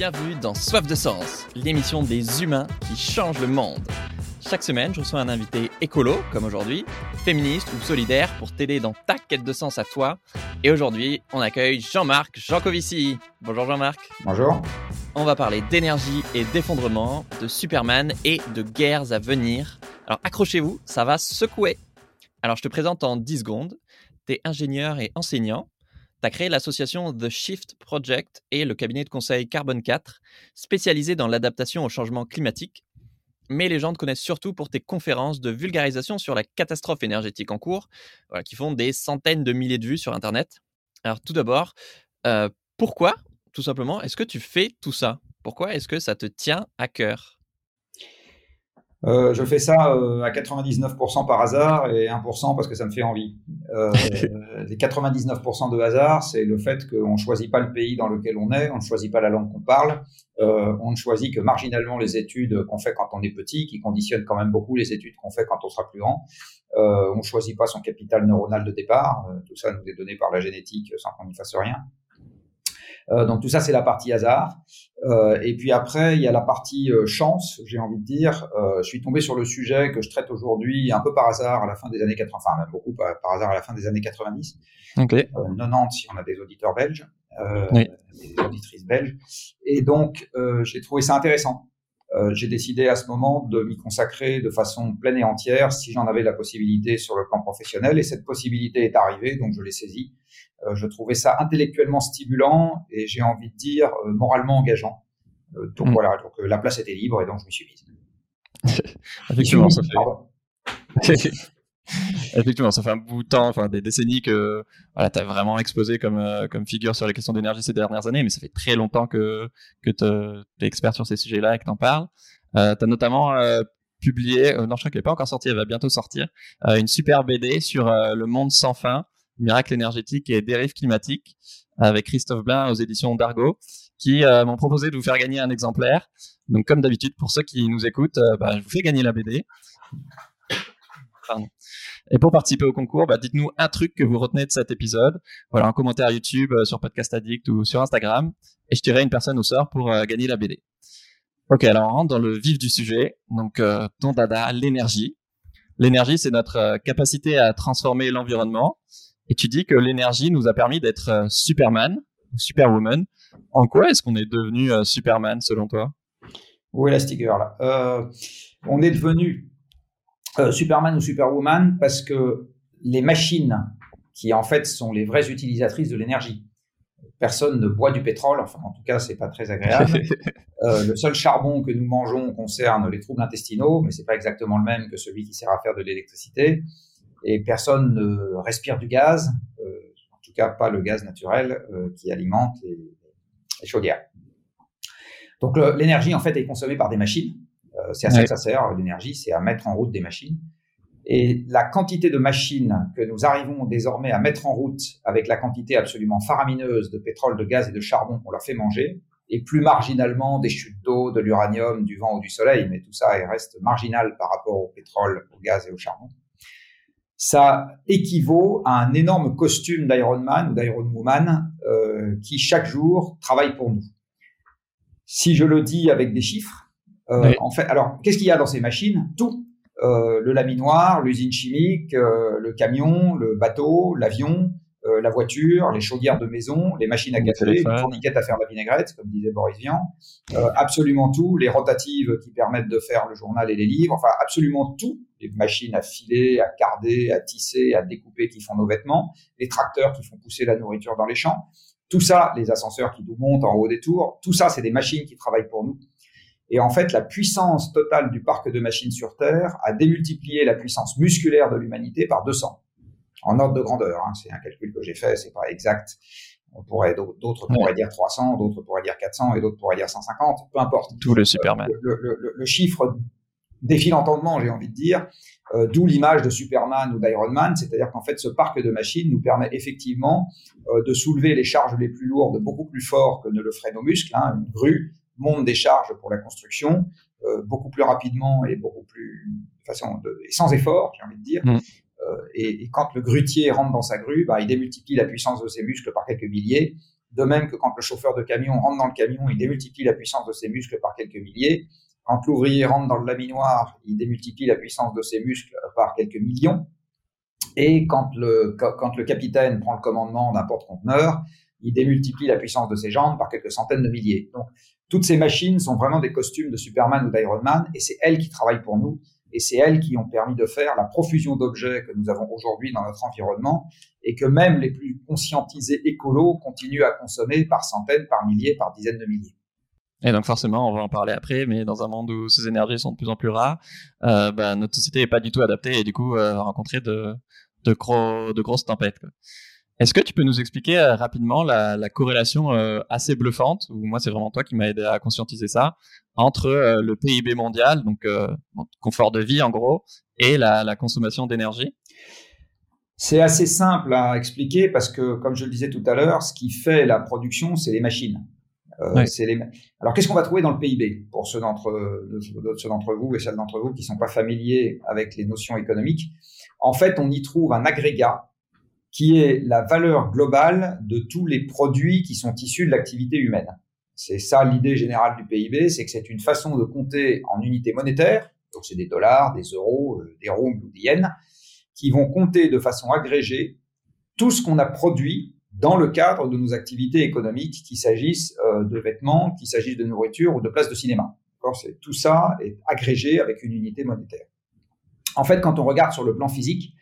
bienvenue dans Soif de Sens, l'émission des humains qui changent le monde. Chaque semaine, je reçois un invité écolo, comme aujourd'hui, féministe ou solidaire pour t'aider dans ta quête de sens à toi. Et aujourd'hui, on accueille Jean-Marc Jancovici. Bonjour Jean-Marc. Bonjour. On va parler d'énergie et d'effondrement, de Superman et de guerres à venir. Alors accrochez-vous, ça va secouer. Alors je te présente en 10 secondes. T'es ingénieur et enseignant. Tu as créé l'association The Shift Project et le cabinet de conseil Carbone 4, spécialisé dans l'adaptation au changement climatique. Mais les gens te connaissent surtout pour tes conférences de vulgarisation sur la catastrophe énergétique en cours, qui font des centaines de milliers de vues sur Internet. Alors tout d'abord, euh, pourquoi, tout simplement, est-ce que tu fais tout ça? Pourquoi est-ce que ça te tient à cœur? Euh, je fais ça euh, à 99% par hasard et 1% parce que ça me fait envie. Euh, les 99% de hasard, c'est le fait qu'on ne choisit pas le pays dans lequel on est, on ne choisit pas la langue qu'on parle, euh, on ne choisit que marginalement les études qu'on fait quand on est petit, qui conditionnent quand même beaucoup les études qu'on fait quand on sera plus grand. on ne choisit pas son capital neuronal de départ, tout ça nous est donné par la génétique sans qu'on n'y fasse rien. Euh, donc tout ça, c'est la partie hasard. Euh, et puis après, il y a la partie euh, chance, j'ai envie de dire. je suis tombé sur le sujet que je traite aujourd'hui un peu par hasard à la fin des années 80, enfin même beaucoup par, hasard à la fin des années 90. Okay. 90 si on a des auditeurs belges, des auditrices belges. Et donc, j'ai trouvé ça intéressant. J'ai décidé à ce moment de m'y consacrer de façon pleine et entière si j'en avais la possibilité sur le plan professionnel. Et cette possibilité est arrivée, donc je l'ai saisie. Euh, je trouvais ça intellectuellement stimulant et j'ai envie de dire euh, moralement engageant. Euh, donc mm. voilà, donc la place était libre et donc je me suis mise. Effectivement, ça fait. Effectivement, ça fait un bout de temps, enfin des décennies que voilà, tu as vraiment exposé comme, comme figure sur les questions d'énergie ces dernières années, mais ça fait très longtemps que, que tu es expert sur ces sujets-là et que tu en parles. Euh, tu as notamment publié, non je crois qu'elle n'est pas encore sortie, elle va bientôt sortir, une super BD sur le monde sans fin, Miracle énergétique et dérive climatique avec Christophe Blin aux éditions d'Argo qui euh, m'ont proposé de vous faire gagner un exemplaire. Donc comme d'habitude, pour ceux qui nous écoutent, euh, bah, je vous fais gagner la BD. Et pour participer au concours, bah, dites-nous un truc que vous retenez de cet épisode. Voilà, un commentaire YouTube, euh, sur Podcast Addict ou sur Instagram. Et je tirerai une personne au sort pour gagner la BD. Ok, alors on rentre dans le vif du sujet. Donc, ton dada, l'énergie. L'énergie, c'est notre capacité à transformer l'environnement et tu dis que l'énergie nous a permis d'être euh, Superman Superwoman. En quoi est-ce qu'on est devenu euh, Superman selon toi? Où est la sticker euh, On est devenu Superman ou Superwoman parce que les machines, qui en fait sont les vraies utilisatrices de l'énergie, personne ne boit du pétrole, enfin en tout cas c'est pas très agréable. le seul charbon que nous mangeons concerne les troubles intestinaux, mais c'est pas exactement le même que celui qui sert à faire de l'électricité et personne ne respire du gaz, euh, en tout cas pas le gaz naturel euh, qui alimente les, les chaudières. Donc l'énergie en fait est consommée par des machines. Euh, c'est à ça que ça sert. L'énergie, c'est à mettre en route des machines. Et la quantité de machines que nous arrivons désormais à mettre en route avec la quantité absolument faramineuse de pétrole, de gaz et de charbon qu'on leur fait manger, et plus marginalement des chutes d'eau, de l'uranium, du vent ou du soleil, mais tout ça reste marginal par rapport au pétrole, au gaz et au charbon ça équivaut à un énorme costume d'Iron Man ou d'Iron Woman euh, qui chaque jour travaille pour nous. Si je le dis avec des chiffres, euh, en fait, alors qu'est-ce qu'il y a dans ces machines? Tout. Euh, le laminoir, l'usine chimique, euh, le camion, le bateau, l'avion, euh, la voiture, les chaudières de maison, les machines à café, les fourniquettes à faire la vinaigrette, comme disait Boris Vian, euh, absolument tout, les rotatives qui permettent de faire le journal et les livres, enfin absolument tout, les machines à filer, à carder, à tisser, à découper qui font nos vêtements, les tracteurs qui font pousser la nourriture dans les champs, tout ça, les ascenseurs qui nous montent en haut des tours, tout ça, c'est des machines qui travaillent pour nous. Et en fait, la puissance totale du parc de machines sur Terre a démultiplié la puissance musculaire de l'humanité par 200 en ordre de grandeur. Hein. C'est un calcul que j'ai fait, c'est pas exact. On pourrait d'autres pourraient dire 300, d'autres pourraient dire 400 et d'autres pourraient dire 150, peu importe. Tout le Superman. Le, le, le, chiffre défie l'entendement, j'ai envie de dire. Euh, D'où l'image de Superman ou d'Iron Man, c'est-à-dire qu'en fait, ce parc de machines nous permet effectivement euh, de soulever les charges les plus lourdes beaucoup plus fort que ne le feraient nos muscles. Hein. Une grue monte des charges pour la construction euh, beaucoup plus rapidement et beaucoup plus de façon de, et sans effort, j'ai envie de dire. Mm. Euh, et, et, quand le grutier rentre dans sa grue, bah, il démultiplie la puissance de ses muscles par quelques milliers. De même que quand le chauffeur de camion rentre dans le camion, il démultiplie la puissance de ses muscles par quelques milliers. Quand l'ouvrier rentre dans le laminoir, il démultiplie la puissance de ses muscles par quelques millions. Et quand le, quand le capitaine prend le commandement d'un porte-conteneur, il démultiplie la puissance de ses jambes par quelques centaines de milliers. Donc, toutes ces machines sont vraiment des costumes de Superman ou d'Iron Man, et c'est elles qui travaillent pour nous, et c'est elles qui ont permis de faire la profusion d'objets que nous avons aujourd'hui dans notre environnement, et que même les plus conscientisés écolos continuent à consommer par centaines, par milliers, par dizaines de milliers. Et donc forcément, on va en parler après, mais dans un monde où ces énergies sont de plus en plus rares, euh, bah, notre société n'est pas du tout adaptée et du coup euh, rencontrer de, de, gros, de grosses tempêtes. Est-ce que tu peux nous expliquer euh, rapidement la, la corrélation euh, assez bluffante, ou moi c'est vraiment toi qui m'as aidé à conscientiser ça, entre euh, le PIB mondial, donc confort de vie en gros, et la, la consommation d'énergie? C'est assez simple à expliquer parce que, comme je le disais tout à l'heure, ce qui fait la production, c'est les machines. Euh, les... Alors, qu'est-ce qu'on va trouver dans le PIB pour ceux d'entre vous et celles d'entre vous qui sont pas familiers avec les notions économiques? En fait, on y trouve un agrégat qui est la valeur globale de tous les produits qui sont issus de l'activité humaine. C'est ça l'idée générale du PIB, c'est que c'est une façon de compter en unités monétaires, donc c'est des dollars, des euros, euh, des roubles ou des yens, qui vont compter de façon agrégée tout ce qu'on a produit dans le cadre de nos activités économiques, qu'il s'agisse euh, de vêtements, qu'il s'agisse de nourriture ou de places de cinéma. Tout ça est agrégé avec une unité monétaire. En fait, quand on regarde sur le plan physique,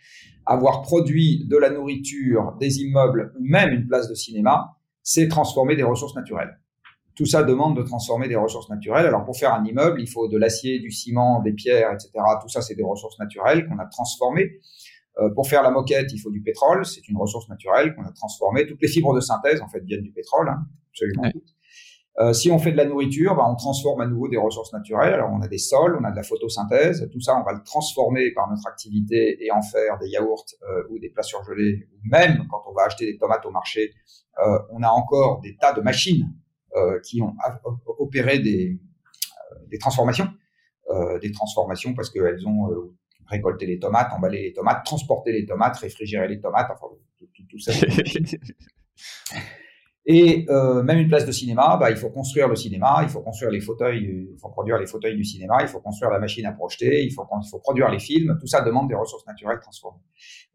avoir produit de la nourriture, des immeubles ou même une place de cinéma, c'est transformer des ressources naturelles. Tout ça demande de transformer des ressources naturelles. Alors pour faire un immeuble, il faut de l'acier, du ciment, des pierres, etc. Tout ça, c'est des ressources naturelles qu'on a transformées. Euh, pour faire la moquette, il faut du pétrole, c'est une ressource naturelle qu'on a transformée. Toutes les fibres de synthèse, en fait, viennent du pétrole, hein, absolument toutes. Euh, si on fait de la nourriture, bah, on transforme à nouveau des ressources naturelles. Alors on a des sols, on a de la photosynthèse, tout ça on va le transformer par notre activité et en faire des yaourts euh, ou des plats surgelés. Ou même quand on va acheter des tomates au marché, euh, on a encore des tas de machines qui ont opéré des, transformations, des transformations parce qu'elles ont récolté les tomates, emballé les tomates, transporté les tomates, réfrigéré les tomates, enfin tout ça. Et euh, même une place de cinéma, bah, il faut construire le cinéma, il faut construire les fauteuils, il faut produire les fauteuils du cinéma, il faut construire la machine à projeter, il faut, il faut produire les films. Tout ça demande des ressources naturelles transformées.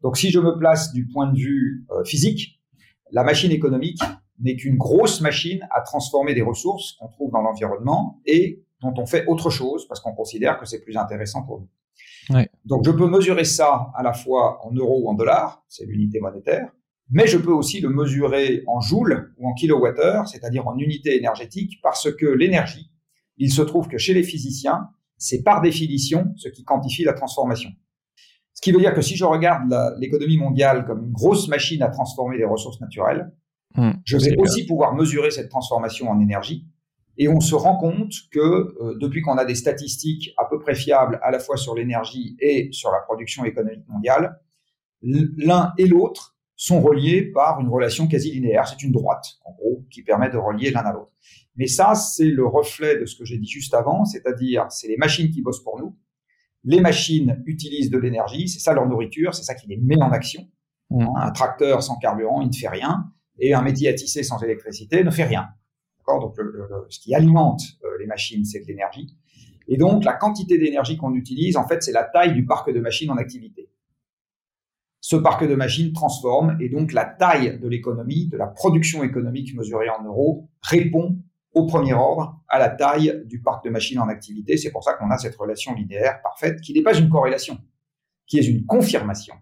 Donc, si je me place du point de vue euh, physique, la machine économique n'est qu'une grosse machine à transformer des ressources qu'on trouve dans l'environnement et dont on fait autre chose parce qu'on considère que c'est plus intéressant pour nous. Ouais. Donc, je peux mesurer ça à la fois en euros ou en dollars, c'est l'unité monétaire mais je peux aussi le mesurer en joules ou en kilowattheures, c'est-à-dire en unités énergétiques, parce que l'énergie, il se trouve que chez les physiciens, c'est par définition ce qui quantifie la transformation. Ce qui veut dire que si je regarde l'économie mondiale comme une grosse machine à transformer des ressources naturelles, hmm, je vais aussi pouvoir mesurer cette transformation en énergie. Et on se rend compte que euh, depuis qu'on a des statistiques à peu près fiables à la fois sur l'énergie et sur la production économique mondiale, l'un et l'autre sont reliés par une relation quasi linéaire. C'est une droite, en gros, qui permet de relier l'un à l'autre. Mais ça, c'est le reflet de ce que j'ai dit juste avant, c'est-à-dire c'est les machines qui bossent pour nous. Les machines utilisent de l'énergie, c'est ça leur nourriture, c'est ça qui les met en action. Mmh. Un tracteur sans carburant, il ne fait rien, et un métier à tisser sans électricité ne fait rien. Donc ce qui alimente euh, les machines, c'est de l'énergie. Et donc la quantité d'énergie qu'on utilise, en fait, c'est la taille du parc de machines en activité ce parc de machines transforme et donc la taille de l'économie, de la production économique mesurée en euros, répond au premier ordre à la taille du parc de machines en activité. C'est pour ça qu'on a cette relation linéaire parfaite qui n'est pas une corrélation, qui est une confirmation.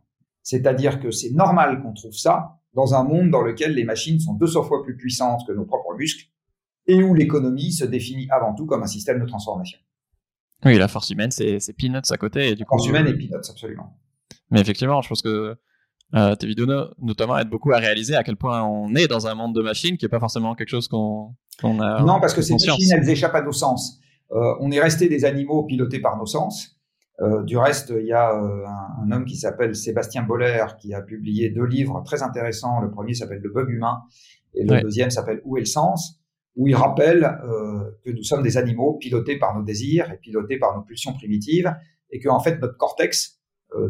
C'est-à-dire que c'est normal qu'on trouve ça dans un monde dans lequel les machines sont 200 fois plus puissantes que nos propres muscles et où l'économie se définit avant tout comme un système de transformation. Oui, la force humaine, c'est peanuts à côté. Et du force humaine et peanuts, absolument. Mais effectivement, je pense que euh, tes vidéos notamment aident beaucoup à réaliser à quel point on est dans un monde de machines qui n'est pas forcément quelque chose qu'on a. Non, parce que ces machines, elles échappent à nos sens. Euh, on est resté des animaux pilotés par nos sens. Euh, du reste, il y a euh, un, un, homme qui s'appelle Sébastien Boller qui a publié deux livres très intéressants. Le premier s'appelle Le bug humain et le deuxième s'appelle Où est le sens? Où il rappelle euh, que nous sommes des animaux pilotés par nos désirs et pilotés par nos pulsions primitives et que en fait notre cortex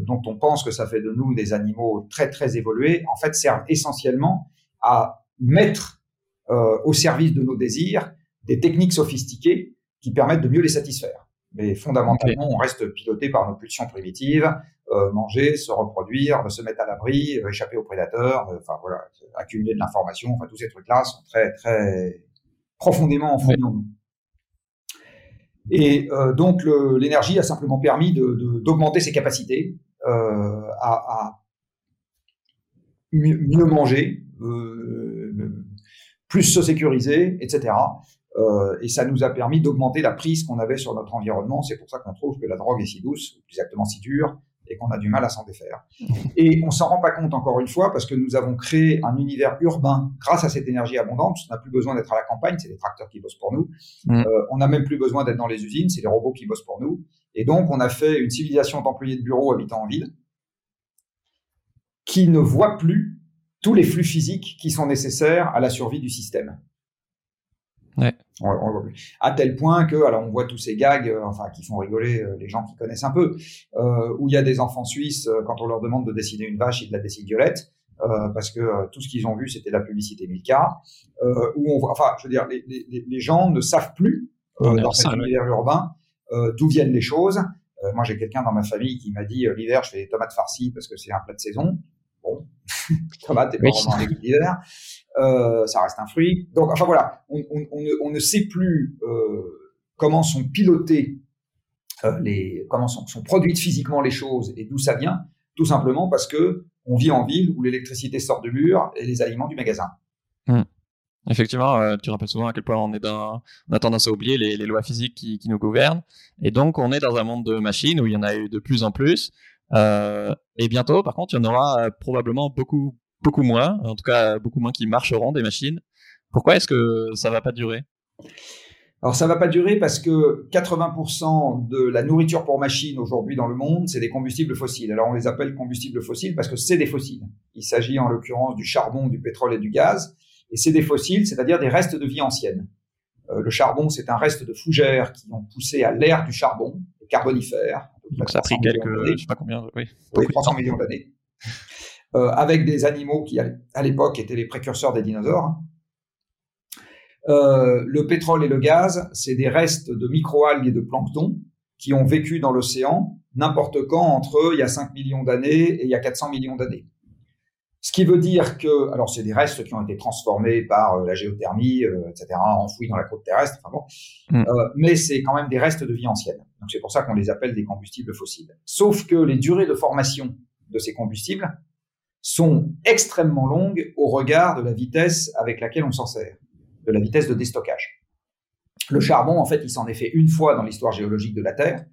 dont on pense que ça fait de nous des animaux très très évolués, en fait servent essentiellement à mettre au service de nos désirs des techniques sophistiquées qui permettent de mieux les satisfaire. Mais fondamentalement, on reste piloté par nos pulsions primitives, euh, manger, se reproduire, se mettre à l'abri, euh, échapper aux prédateurs, euh, enfin voilà, accumuler de l'information, enfin tous ces trucs-là sont très très profondément enfouis en nous. Et donc l'énergie a simplement permis d'augmenter ses capacités à, à, mieux manger, plus se sécuriser, etc. Euh, et ça nous a permis d'augmenter la prise qu'on avait sur notre environnement. C'est pour ça qu'on trouve que la drogue est si douce, ou exactement si dure, et qu'on a du mal à s'en défaire. Et on s'en rend pas compte encore une fois parce que nous avons créé un univers urbain grâce à cette énergie abondante. On n'a plus besoin d'être à la campagne, c'est les tracteurs qui bossent pour nous. Mm. Euh, on n'a même plus besoin d'être dans les usines, c'est les robots qui bossent pour nous. Et donc on a fait une civilisation d'employés de bureau habitant en ville qui ne voit plus tous les flux physiques qui sont nécessaires à la survie du système. Ouais. À tel point que, alors on voit tous ces gags, euh, enfin qui font rigoler euh, les gens qui connaissent un peu, euh, où il y a des enfants suisses quand on leur demande de dessiner une vache, ils de la dessinent violette. parce que tout ce qu'ils ont vu, c'était la publicité Milka, où on voit, enfin, je veux dire, les, les, les gens ne savent plus dans cet univers urbain d'où viennent les choses. moi, j'ai quelqu'un dans ma famille qui m'a dit l'hiver, je fais des tomates farcies parce que c'est un plat de saison. Bon, tomates, et pas vraiment l'hiver. Euh, ça reste un fruit. Donc, enfin voilà, on, ne, sait plus euh, comment sont pilotées euh, les, comment sont, produites physiquement les choses et d'où ça vient, tout simplement parce que on vit en ville où l'électricité sort du mur et les aliments du magasin. Hmm. Effectivement, tu rappelles souvent à quel point on est dans, on a tendance à oublier les, lois physiques qui, nous gouvernent, et donc on est dans un monde de machines où il y en a eu de plus en plus. Et bientôt, par contre, il y en aura probablement beaucoup beaucoup moins, en tout cas beaucoup moins qui marcheront des machines. Pourquoi est-ce que ça va pas durer? Alors ça va pas durer parce que 80% de la nourriture pour machines aujourd'hui dans le monde, c'est des combustibles fossiles. Alors on les appelle combustibles fossiles parce que c'est des fossiles. Il s'agit en l'occurrence du charbon, du pétrole et du gaz. Et c'est des fossiles, c'est-à-dire des restes de vie ancienne. Euh, le charbon, c'est un reste de fougères qui ont poussé à l'ère du charbon, le carbonifère. Donc ça a pris quelques, je sais pas combien, oui. oui 300 millions d'années. Euh, avec des animaux qui, à l'époque, étaient les précurseurs des dinosaures. Euh, le pétrole et le gaz, c'est des restes de microalgues et de plancton qui ont vécu dans l'océan n'importe quand entre il y a 5 millions d'années et il y a 400 millions d'années. Ce qui veut dire que, alors c'est des restes qui ont été transformés par euh, la géothermie, etc., enfouis dans la côte terrestre, enfin bon, mm. mais c'est quand même des restes de vie ancienne. Donc c'est pour ça qu'on les appelle des combustibles fossiles. Sauf que les durées de formation de ces combustibles sont extrêmement longues au regard de la vitesse avec laquelle on s'en sert, de la vitesse de déstockage. Le charbon, en fait, il s'en est fait une fois dans l'histoire géologique de la Terre.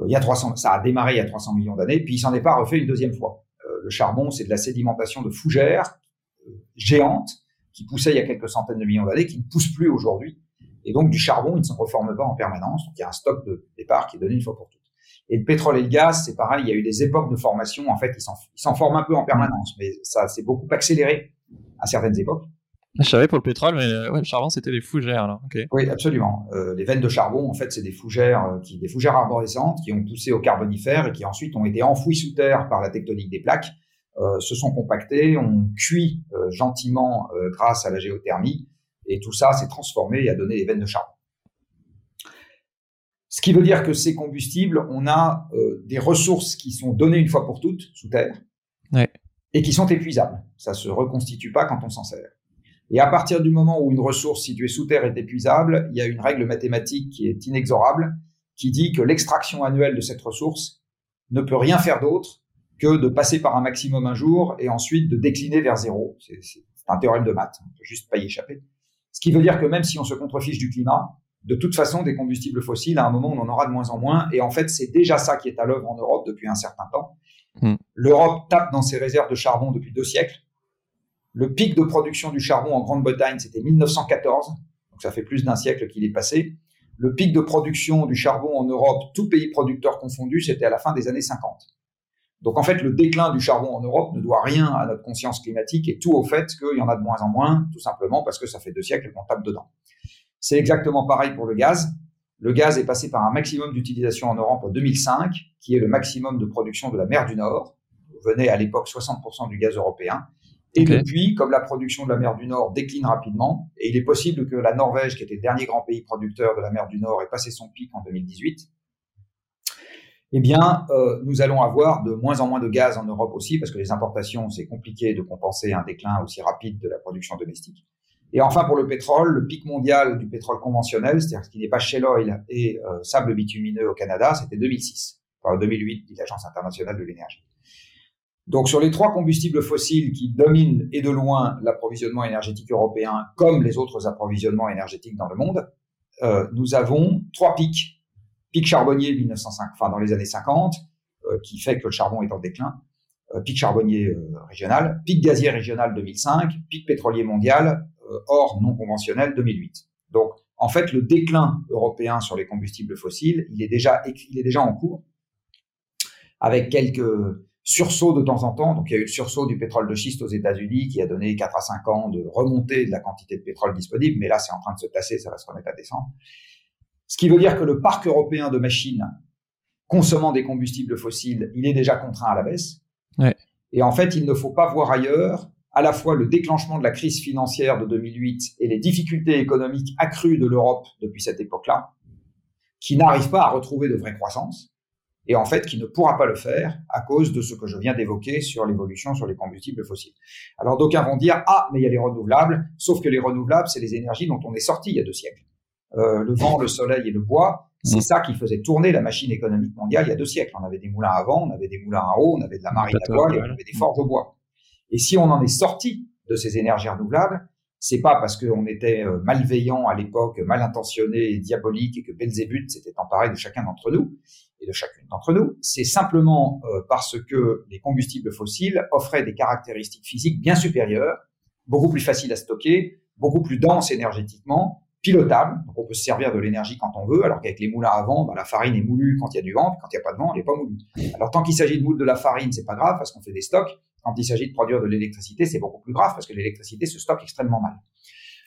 Euh, il y a 300, ça a démarré il y a 300 millions d'années, puis il s'en est pas refait une deuxième fois. Euh, le charbon, c'est de la sédimentation de fougères euh, géantes qui poussaient il y a quelques centaines de millions d'années, qui ne poussent plus aujourd'hui. Et donc, du charbon, il ne se reforme pas en permanence. Donc, il y a un stock de départ qui est donné une fois pour toutes. Et le pétrole et le gaz, c'est pareil, il y a eu des époques de formation, en fait, ils s'en forment un peu en permanence, mais ça s'est beaucoup accéléré à certaines époques. Je savais pour le pétrole, mais ouais, le charbon, c'était des fougères, là. Oui, absolument. Euh, les veines de charbon, en fait, c'est des fougères, euh, qui, des fougères arborescentes qui ont poussé au carbonifère et qui ensuite ont été enfouies sous terre par la tectonique des plaques, euh, se sont compactées, ont cuit euh, gentiment euh, grâce à la géothermie, et tout ça s'est transformé et a donné les veines de charbon. Ce qui veut dire que ces combustibles, on a euh, des ressources qui sont données une fois pour toutes sous terre et qui sont épuisables. Ça se reconstitue pas quand on s'en sert. Et à partir du moment où une ressource située sous terre est épuisable, il y a une règle mathématique qui est inexorable, qui dit que l'extraction annuelle de cette ressource ne peut rien faire d'autre que de passer par un maximum un jour et ensuite de décliner vers zéro. C'est un théorème de maths, on peut juste pas y échapper. Ce qui veut dire que même si on se contrefiche du climat, de toute façon, des combustibles fossiles, à un moment, on en aura de moins en moins. Et en fait, c'est déjà ça qui est à l'œuvre en Europe depuis un certain temps. Hmm. L'Europe tape dans ses réserves de charbon depuis deux siècles. Le pic de production du charbon en Grande-Bretagne, c'était 1914. Donc ça fait plus d'un siècle qu'il est passé. Le pic de production du charbon en Europe, tout pays producteur confondu, c'était à la fin des années 50. Donc en fait, le déclin du charbon en Europe ne doit rien à notre conscience climatique et tout au fait qu'il y en a de moins en moins, tout simplement parce que ça fait deux siècles qu'on tape dedans. C'est exactement pareil pour le gaz. Le gaz est passé par un maximum d'utilisation en Europe en 2005, qui est le maximum de production de la mer du Nord. Venait à l'époque 60% du gaz européen. Et depuis, comme la production de la mer du Nord décline rapidement, et il est possible que la Norvège, qui était le dernier grand pays producteur de la mer du Nord, ait passé son pic en 2018, eh bien, euh, nous allons avoir de moins en moins de gaz en Europe aussi, parce que les importations, c'est compliqué de compenser un déclin aussi rapide de la production domestique. Et enfin, pour le pétrole, le pic mondial du pétrole conventionnel, c'est-à-dire ce qui n'est pas shale oil et euh, sable bitumineux au Canada, c'était 2006, enfin 2008, dit l'Agence internationale de l'énergie. Donc sur les trois combustibles fossiles qui dominent et de loin l'approvisionnement énergétique européen, comme les autres approvisionnements énergétiques dans le monde, euh, nous avons trois pics. Pic charbonnier 1905, enfin dans les années 50, euh, qui fait que le charbon est en déclin. Pic charbonnier régional, pic gazier régional 2005, pic pétrolier mondial hors non conventionnel 2008. Donc en fait le déclin européen sur les combustibles fossiles, il est déjà il est déjà en cours avec quelques sursaut de temps en temps. Donc, il y a eu le sursaut du pétrole de schiste aux États-Unis qui a donné 4 à 5 ans de remontée de la quantité de pétrole disponible. Mais là, c'est en train de se tasser, ça va se remettre à descendre. Ce qui veut dire que le parc européen de machines consommant des combustibles fossiles, il est déjà contraint à la baisse. Ouais. Et en fait, il ne faut pas voir ailleurs à la fois le déclenchement de la crise financière de 2008 et les difficultés économiques accrues de l'Europe depuis cette époque-là, qui n'arrivent pas à retrouver de vraie croissance et en fait qui ne pourra pas le faire à cause de ce que je viens d'évoquer sur l'évolution sur les combustibles fossiles. Alors d'aucuns vont dire ah mais il y a les renouvelables, sauf que les renouvelables c'est les énergies dont on est sorti il y a deux siècles. Euh, le vent, le soleil et le bois, c'est ça qui faisait tourner la machine économique mondiale il y a deux siècles. On avait des moulins à vent, on avait des moulins à eau, on avait de la marine à voile et on avait des forges au bois. Et si on en est sorti de ces énergies renouvelables, c'est pas parce qu'on était euh, malveillant à l'époque, mal intentionné et diabolique et que Belzébuth s'était emparé de chacun d'entre nous et de chacune d'entre nous. C'est simplement euh, parce que les combustibles fossiles offraient des caractéristiques physiques bien supérieures, beaucoup plus faciles à stocker, beaucoup plus denses énergétiquement, pilotables. Donc on peut se servir de l'énergie quand on veut, alors qu'avec les moulins à vent, bah, la farine est moulue quand il y a du vent, puis quand il n'y a pas de vent, elle n'est pas moulue. Alors tant qu'il s'agit de moudre de la farine, c'est pas grave parce qu'on fait des stocks. Quand il s'agit de produire de l'électricité, c'est beaucoup plus grave parce que l'électricité se stocke extrêmement mal.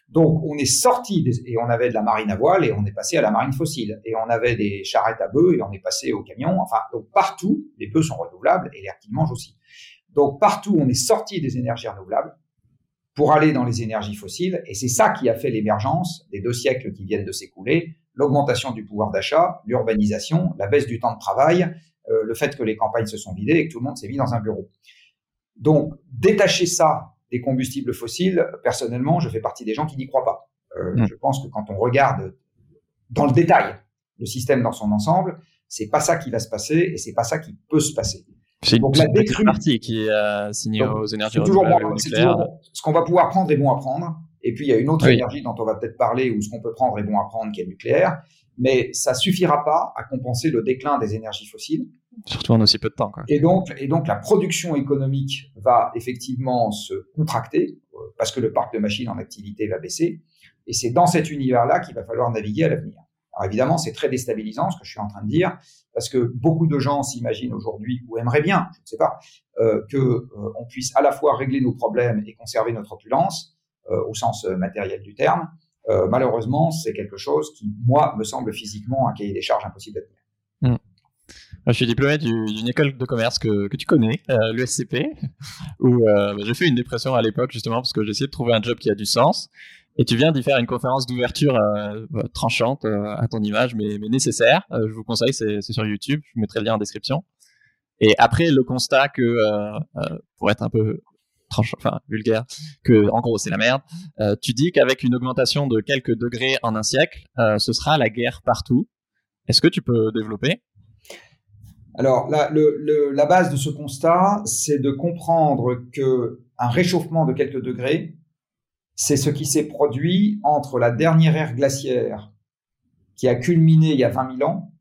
Donc, on est sorti et on avait de la marine à voile et on est passé à la marine fossile. Et on avait des charrettes à bœufs et on est passé aux camions. Enfin, donc partout, les bœufs sont renouvelables et les reptiles mangent aussi. Donc, partout, on est sorti des énergies renouvelables pour aller dans les énergies fossiles. Et c'est ça qui a fait l'émergence des deux siècles qui viennent de s'écouler, l'augmentation du pouvoir d'achat, l'urbanisation, la baisse du temps de travail, euh, le fait que les campagnes se sont vidées et que tout le monde s'est mis dans un bureau. Donc, détacher ça des combustibles fossiles, personnellement, je fais partie des gens qui n'y croient pas. Euh, mm. Je pense que quand on regarde dans le détail le système dans son ensemble, c'est pas ça qui va se passer et c'est pas ça qui peut se passer. C'est Donc la décrue partie qui est signée aux énergies renouvelables nucléaires. ce qu'on va pouvoir prendre est bon à prendre. Et puis il y a une autre énergie dont on va peut-être parler ou ce qu'on peut prendre est bon à prendre qui est le nucléaire. Mais ça suffira pas à compenser le déclin des énergies fossiles. Surtout en aussi peu de temps. Quoi. Et donc, et donc la production économique va effectivement se contracter euh, parce que le parc de machines en activité va baisser. Et c'est dans cet univers-là qu'il va falloir naviguer à l'avenir. Alors évidemment, c'est très déstabilisant ce que je suis en train de dire, parce que beaucoup de gens s'imaginent aujourd'hui ou aimeraient bien, je ne sais pas, euh, que euh, on puisse à la fois régler nos problèmes et conserver notre opulence euh, au sens euh, matériel du terme. malheureusement, c'est quelque chose qui, moi, me semble physiquement un cahier des charges impossible à tenir. Je suis diplômé d'une école de commerce que, que tu connais, euh, l'ESCP, où euh, j'ai fait une dépression à l'époque justement parce que j'essayais de trouver un job qui a du sens. Et tu viens d'y faire une conférence d'ouverture euh, tranchante à ton image, mais, mais nécessaire. je vous conseille, c'est sur YouTube. Je vous mettrai le lien en description. Et après le constat que, pour être un peu tranchant, enfin vulgaire, que en gros c'est la merde. tu dis qu'avec une augmentation de quelques degrés en un siècle, ce sera la guerre partout. Est-ce que tu peux développer? Alors, la, base de ce constat, c'est de comprendre que un réchauffement de quelques degrés, c'est ce qui s'est produit entre la dernière ère glaciaire, qui a culminé il y a 20 000 ans,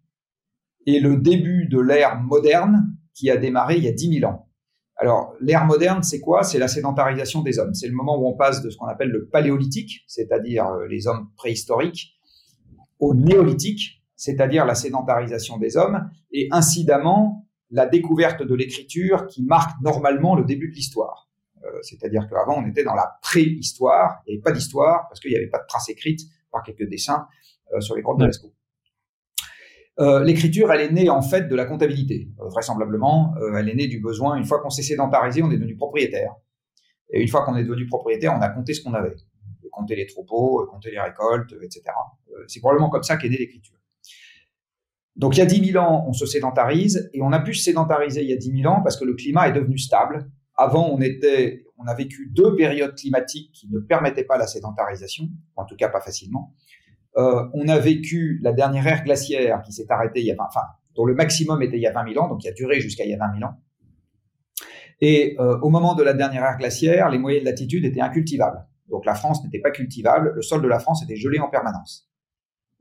et le début de l'ère moderne, qui a démarré il y a 10 000 ans. Alors, l'ère moderne, c'est quoi? C'est la sédentarisation des hommes. C'est le moment où on passe de ce qu'on appelle le paléolithique, c'est-à-dire euh, les hommes préhistoriques, au néolithique, c'est-à-dire la sédentarisation des hommes, et incidemment la découverte de l'écriture qui marque normalement le début de l'histoire. Euh, c'est-à-dire qu'avant, on était dans la préhistoire, il n'y avait pas d'histoire, parce qu'il n'y avait pas de traces écrites, par quelques dessins euh, sur les grottes de Lascaux. Euh, l'écriture, elle est née en fait de la comptabilité, vraisemblablement. elle est née du besoin, une fois qu'on s'est sédentarisé, on est devenu propriétaire. Et une fois qu'on est devenu propriétaire, on a compté ce qu'on avait. Compter les troupeaux, compter les récoltes, etc. C'est probablement comme ça qu'est née l'écriture. Donc il y a 10 000 ans, on se sédentarise et on a pu se sédentariser il y a 10 000 ans parce que le climat est devenu stable. Avant, on était, on a vécu deux périodes climatiques qui ne permettaient pas la sédentarisation, en tout cas pas facilement. Euh, on a vécu la dernière ère glaciaire qui s'est arrêtée il y a 20, enfin, dont le maximum était il y a 20 000 ans, donc qui a duré jusqu'à il y a 20 000 ans. Et euh, au moment de la dernière ère glaciaire, les moyennes latitudes étaient incultivables. Donc la France n'était pas cultivable, le sol de la France était gelé en permanence.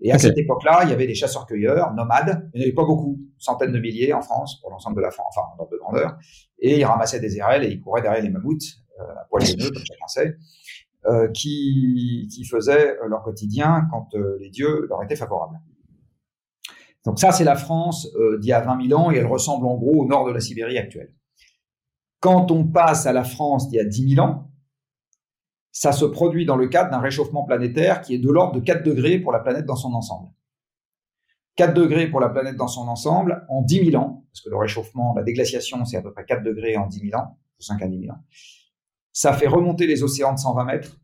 Et à cette époque-là, il y avait des chasseurs-cueilleurs nomades. Il n'y en avait pas beaucoup, centaines de milliers en France pour l'ensemble de la France, enfin en ordre de grandeur. Et ils ramassaient des érelles et ils couraient derrière les mammouths, euh, à poil comme chacun sait, euh, qui, qui faisaient leur quotidien quand euh, les dieux leur étaient favorables. Donc ça, c'est la France euh, d'il y a 20 000 ans et elle ressemble en gros au nord de la Sibérie actuelle. Quand on passe à la France d'il y a 10 000 ans, ça se produit dans le cadre d'un réchauffement planétaire qui est de l'ordre de 4 degrés pour la planète dans son ensemble. 4 degrés pour la planète dans son ensemble en 10 000 ans, parce que le réchauffement, la déglaciation, c'est à peu près 4 degrés en 10 000 ans, 5 à 10 000 ans. Ça fait remonter les océans de 120 mètres.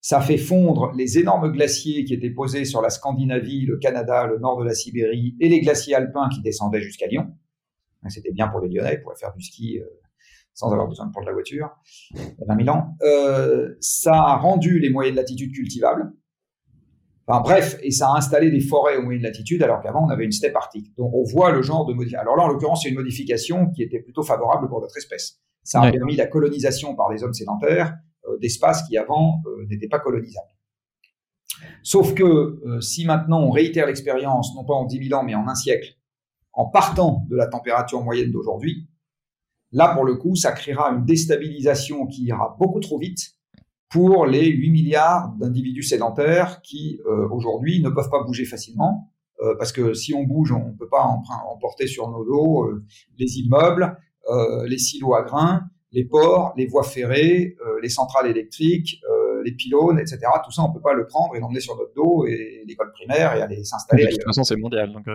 Ça fait fondre les énormes glaciers qui étaient posés sur la Scandinavie, le Canada, le nord de la Sibérie et les glaciers alpins qui descendaient jusqu'à Lyon. C'était bien pour les Lyonnais, ils pourraient faire du ski euh, sans avoir besoin de prendre la voiture, il y a 20 000 ans, euh, ça a rendu les moyennes latitudes cultivables. Enfin bref, et ça a installé des forêts aux moyennes latitudes alors qu'avant on avait une steppe arctique. Donc on voit le genre de modification. Alors là en l'occurrence c'est une modification qui était plutôt favorable pour notre espèce. Ça a permis la colonisation par les hommes sédentaires euh, d'espaces qui avant euh, n'étaient pas colonisables. Sauf que euh, si maintenant on réitère l'expérience, non pas en 10 000 ans mais en un siècle, en partant de la température moyenne d'aujourd'hui, Là, pour le coup, ça créera une déstabilisation qui ira beaucoup trop vite pour les 8 milliards d'individus sédentaires qui, euh, aujourd'hui, ne peuvent pas bouger facilement. Euh, parce que si on bouge, on ne peut pas emporter sur nos dos euh, les immeubles, les silos à grains, les ports, les voies ferrées, les centrales électriques, les pylônes, etc. Tout ça, on ne peut pas le prendre et l'emmener sur notre dos et l'école primaire et aller s'installer. De toute façon, c'est mondial. Donc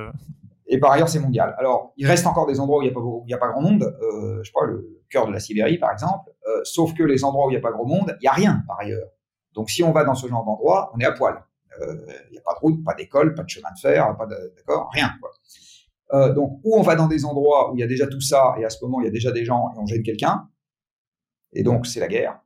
et par ailleurs, c'est mondial. Alors, il reste encore des endroits où il n'y a, pas, a pas grand monde. Euh, je crois le cœur de la Sibérie, par exemple. Euh, sauf que les endroits où il n'y a pas grand monde, il n'y a rien par ailleurs. Donc, si on va dans ce genre d'endroit, on est à poil. Euh, il n'y a pas de route, pas d'école, pas de chemin de fer, pas d'accord, rien. Quoi. Donc, ou on va dans des endroits où il y a déjà tout ça, et à ce moment, il y a déjà des gens et on gêne quelqu'un, et donc c'est la guerre.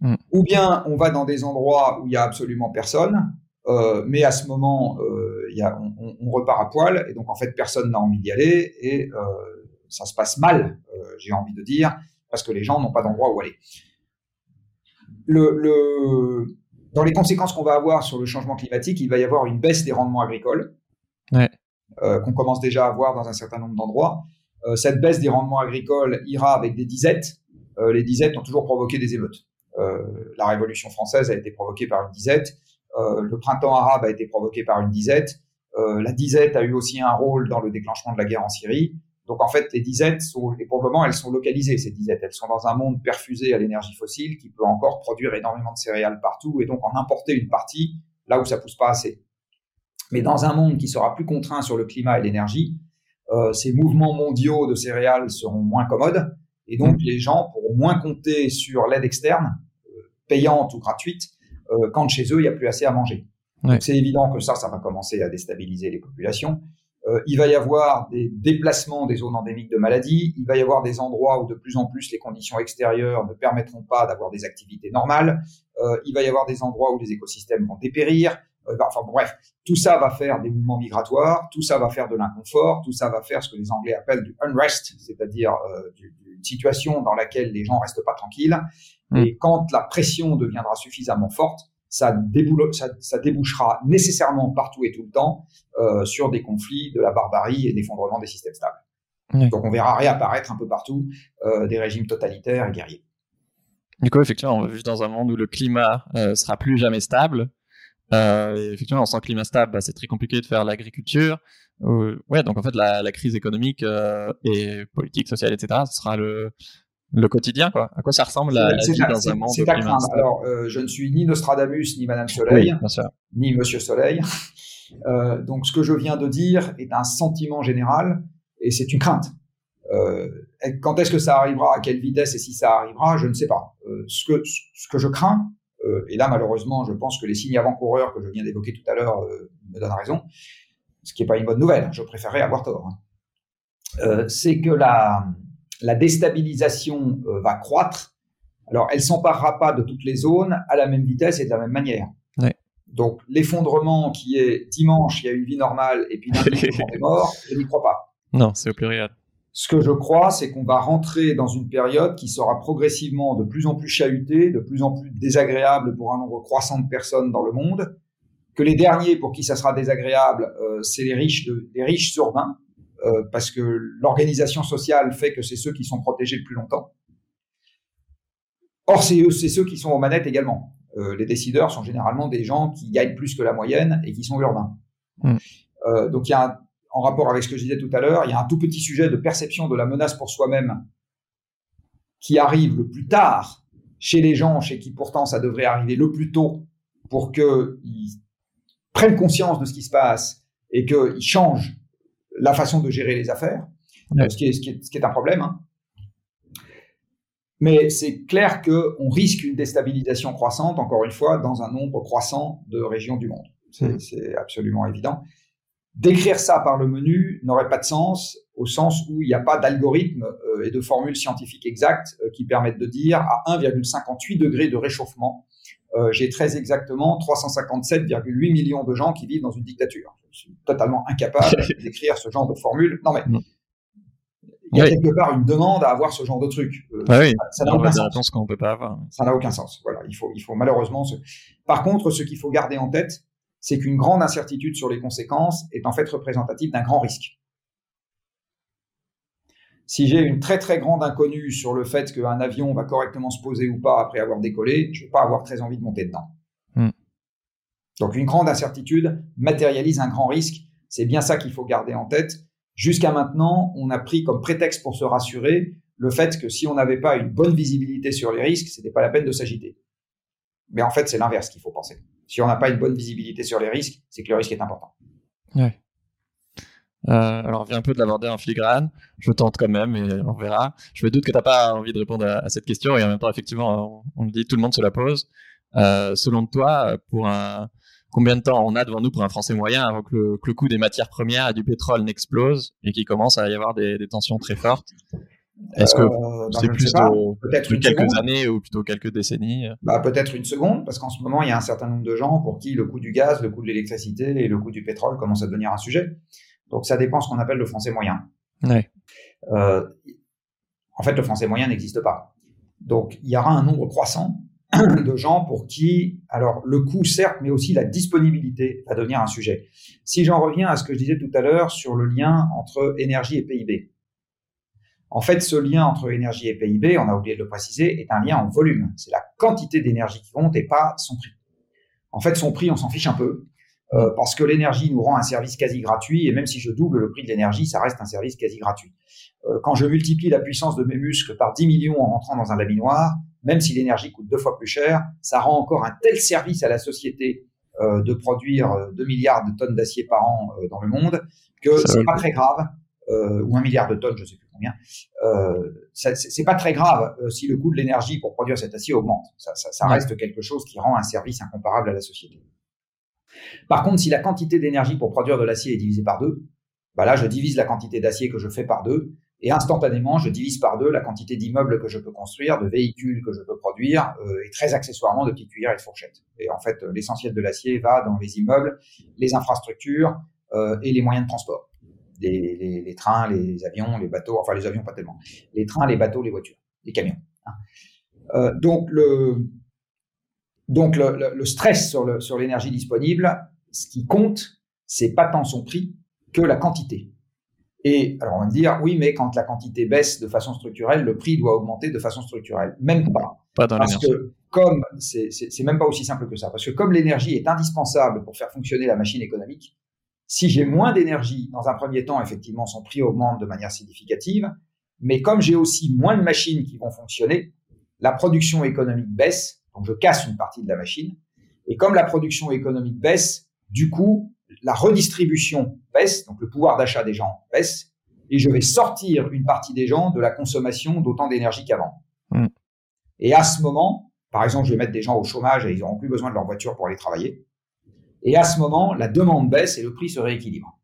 Mm. Ou bien on va dans des endroits où il y a absolument personne, euh, mais à ce moment, euh, y a, on, on, repart à poil, et donc en fait, personne n'a envie d'y aller, et euh, ça se passe mal, j'ai envie de dire, parce que les gens n'ont pas d'endroit où aller. Le, le, dans les conséquences qu'on va avoir sur le changement climatique, il va y avoir une baisse des rendements agricoles, ouais. Qu'on commence déjà à voir dans un certain nombre d'endroits. cette baisse des rendements agricoles ira avec des disettes. les disettes ont toujours provoqué des émeutes. la Révolution française a été provoquée par une disette. Euh, le printemps arabe a été provoqué par une disette. Euh, la disette a eu aussi un rôle dans le déclenchement de la guerre en Syrie. Donc en fait, les disettes sont, et pour le moment, elles sont localisées, ces disettes. Elles sont dans un monde perfusé à l'énergie fossile qui peut encore produire énormément de céréales partout et donc en importer une partie là où ça pousse pas assez. Mais dans un monde qui sera plus contraint sur le climat et l'énergie, euh, ces mouvements mondiaux de céréales seront moins commodes et donc mmh. les gens pourront moins compter sur l'aide externe, euh, payante ou gratuite, quand chez eux, il n'y a plus assez à manger. C'est évident que ça, ça va commencer à déstabiliser les populations. Euh, il va y avoir des déplacements des zones endémiques de maladies. Il va y avoir des endroits où de plus en plus les conditions extérieures ne permettront pas d'avoir des activités normales. Euh, il va y avoir des endroits où les écosystèmes vont dépérir. Euh, enfin bref, tout ça va faire des mouvements migratoires, tout ça va faire de l'inconfort, tout ça va faire ce que les Anglais appellent du unrest, c'est-à-dire euh, une situation dans laquelle les gens restent pas tranquilles. Mm. Et quand la pression deviendra suffisamment forte, ça, ça, débouchera nécessairement partout et tout le temps euh, sur des conflits, de la barbarie et l'effondrement des systèmes stables. Donc on verra réapparaître un peu partout euh, des régimes totalitaires et guerriers. Du coup, effectivement, on vit dans un monde où le climat euh, sera plus jamais stable. Euh, effectivement, sans climat stable, bah, c'est très compliqué de faire l'agriculture. ouais, donc en fait, la, la crise économique et politique, sociale, etc., ce sera le, le quotidien, quoi. À quoi ça ressemble la, vie dans un monde C'est à craindre. Alors, euh, je ne suis ni Nostradamus, ni Madame Soleil, ni Monsieur Soleil. Euh, donc, ce que je viens de dire est un sentiment général et c'est une crainte. Euh, quand est-ce que ça arrivera, à quelle vitesse? Et si ça arrivera, je ne sais pas. Ce, que, ce que je crains, et là malheureusement je pense que les signes avant-coureurs que je viens d'évoquer tout à l'heure me donnent raison, ce qui n'est pas une bonne nouvelle, je préférerais avoir tort, hein. c'est que la, la déstabilisation va croître. Alors elle s'emparera pas de toutes les zones à la même vitesse et de la même manière. Donc l'effondrement qui est dimanche, il y a une vie normale et puis lundi, est mort, je n'y crois pas. Non, c'est au pluriel. Ce que je crois, c'est qu'on va rentrer dans une période qui sera progressivement de plus en plus chahutée, de plus en plus désagréable pour un nombre croissant de personnes dans le monde, que les derniers pour qui ça sera désagréable, euh, c'est les riches, de, les riches urbains, euh, parce que l'organisation sociale fait que c'est ceux qui sont protégés le plus longtemps. Or, c'est ceux qui sont aux manettes également. Euh, les décideurs sont généralement des gens qui gagnent plus que la moyenne et qui sont urbains. Euh, donc il y a un, en rapport avec ce que je disais tout à l'heure, il y a un tout petit sujet de perception de la menace pour soi-même qui arrive le plus tard chez les gens, chez qui pourtant ça devrait arriver le plus tôt pour qu'ils prennent conscience de ce qui se passe et qu'ils changent la façon de gérer les affaires, ce, qui est, ce, qui est, ce, qui est, un problème. Hein. Mais c'est clair qu'on risque une déstabilisation croissante, encore une fois, dans un nombre croissant de régions du monde. C'est mmh. absolument évident. Décrire ça par le menu n'aurait pas de sens au sens où il n'y a pas d'algorithme euh, et de formule scientifique exacte euh, qui permettent de dire à 1,58 degrés de réchauffement, euh, j'ai très exactement 357,8 millions de gens qui vivent dans une dictature. Suis totalement incapable d'écrire ce genre de formule. Non mais il y a quelque part une demande à avoir ce genre de truc. oui. Ça n'a aucun sens. qu'on peut pas avoir. Ça n'a aucun sens. Voilà, il faut, il faut malheureusement. Par contre, ce qu'il faut garder en tête, c'est qu'une grande incertitude sur les conséquences est en fait représentative d'un grand risque. Si j'ai une très très grande inconnue sur le fait qu'un avion va correctement se poser ou pas après avoir décollé, je ne vais pas avoir très envie de monter dedans. Donc une grande incertitude matérialise un grand risque. C'est bien ça qu'il faut garder en tête. Jusqu'à maintenant, on a pris comme prétexte pour se rassurer le fait que si on n'avait pas une bonne visibilité sur les risques, ce n'était pas la peine de s'agiter. Mais en fait, c'est l'inverse qu'il faut penser. Si on n'a pas une bonne visibilité sur les risques, c'est que le risque est important. Ouais. Euh, alors, on vient un peu de l'aborder en filigrane. Je tente quand même et on verra. Je me doute que tu n'as pas envie de répondre à, cette question et en même temps, effectivement, on, le dit, tout le monde se la pose. Euh, selon toi, pour un, combien de temps on a devant nous pour un Français moyen avant que le, coût des matières premières et du pétrole n'explose et qu'il commence à y avoir des, des tensions très fortes? Est-ce que euh, c'est plus de, quelques années ou plutôt quelques décennies? Bah, Peut-être une seconde, parce qu'en ce moment, il y a un certain nombre de gens pour qui le coût du gaz, le coût de l'électricité et le coût du pétrole commencent à devenir un sujet. Donc ça dépend ce qu'on appelle le français moyen. Ouais. Euh, en fait, le français moyen n'existe pas. Donc il y aura un nombre croissant de gens pour qui, alors le coût certes, mais aussi la disponibilité va devenir un sujet. Si j'en reviens à ce que je disais tout à l'heure sur le lien entre énergie et PIB, en fait, ce lien entre énergie et PIB, on a oublié de le préciser, est un lien en volume. C'est la quantité d'énergie qui compte et pas son prix. En fait, son prix, on s'en fiche un peu, euh, parce que l'énergie nous rend un service quasi gratuit, et même si je double le prix de l'énergie, ça reste un service quasi gratuit. Euh, quand je multiplie la puissance de mes muscles par 10 millions en rentrant dans un laminoir, même si l'énergie coûte deux fois plus cher, ça rend encore un tel service à la société euh, de produire 2 milliards de tonnes d'acier par an dans le monde que c'est pas très grave, ou un milliard de tonnes, je sais plus euh, c'est pas très grave euh, si le coût de l'énergie pour produire cet acier augmente. Ça, ça, ça reste quelque chose qui rend un service incomparable à la société. Par contre, si la quantité d'énergie pour produire de l'acier est divisée par deux, bah là, je divise la quantité d'acier que je fais par deux, et instantanément, je divise par deux la quantité d'immeubles que je peux construire, de véhicules que je peux produire, euh, et très accessoirement de petites cuillères et de fourchettes. Et en fait, l'essentiel de l'acier va dans les immeubles, les infrastructures euh, et les moyens de transport les, trains, les avions, les bateaux, enfin les avions pas tellement, les trains, les bateaux, les voitures, les camions. Hein. Euh, donc le, donc le, stress sur, sur l'énergie disponible, ce qui compte, c'est pas tant son prix que la quantité. Et alors on va me dire, oui, mais quand la quantité baisse de façon structurelle, le prix doit augmenter de façon structurelle. Même pas. Pas dans Parce que comme c'est même pas aussi simple que ça, parce que comme l'énergie est indispensable pour faire fonctionner la machine économique, si j'ai moins d'énergie, dans un premier temps, effectivement, son prix augmente de manière significative. Mais comme j'ai aussi moins de machines qui vont fonctionner, la production économique baisse. Donc, je casse une partie de la machine. Et comme la production économique baisse, du coup, la redistribution baisse. Donc, le pouvoir d'achat des gens baisse. et je vais sortir une partie des gens de la consommation d'autant d'énergie qu'avant. Mm. Et à ce moment, par exemple, je vais mettre des gens au chômage et ils n'auront plus besoin de leur voiture pour aller travailler. Et à ce moment, la demande baisse et le prix se rééquilibre.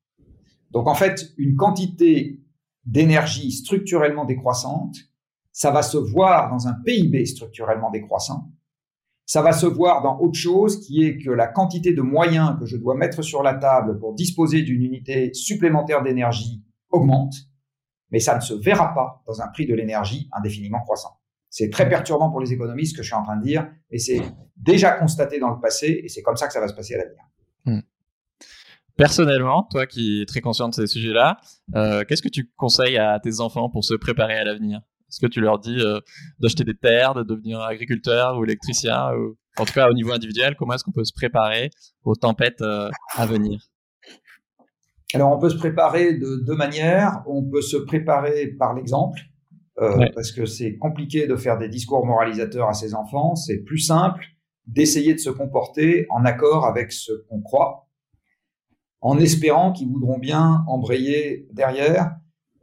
Donc en fait, une quantité d'énergie structurellement décroissante, ça va se voir dans un PIB structurellement décroissant. Ça va se voir dans autre chose qui est que la quantité de moyens que je dois mettre sur la table pour disposer d'une unité supplémentaire d'énergie augmente, mais ça ne se verra pas dans un prix de l'énergie indéfiniment croissant. C'est très perturbant pour les économistes ce que je suis en train de dire, et c'est déjà constaté dans le passé, et c'est comme ça que ça va se passer à l'avenir. Hmm. Personnellement, toi qui es très conscient de ces sujets-là, euh, qu'est-ce que tu conseilles à tes enfants pour se préparer à l'avenir? Est-ce que tu leur dis euh, d'acheter des terres, de devenir agriculteur ou électricien ou, En tout cas, au niveau individuel, comment est-ce qu'on peut se préparer aux tempêtes euh, à venir? Alors, on peut se préparer de deux manières. On peut se préparer par l'exemple, parce que c'est compliqué de faire des discours moralisateurs à ses enfants. C'est plus simple d'essayer de se comporter en accord avec ce qu'on croit en espérant qu'ils voudront bien embrayer derrière.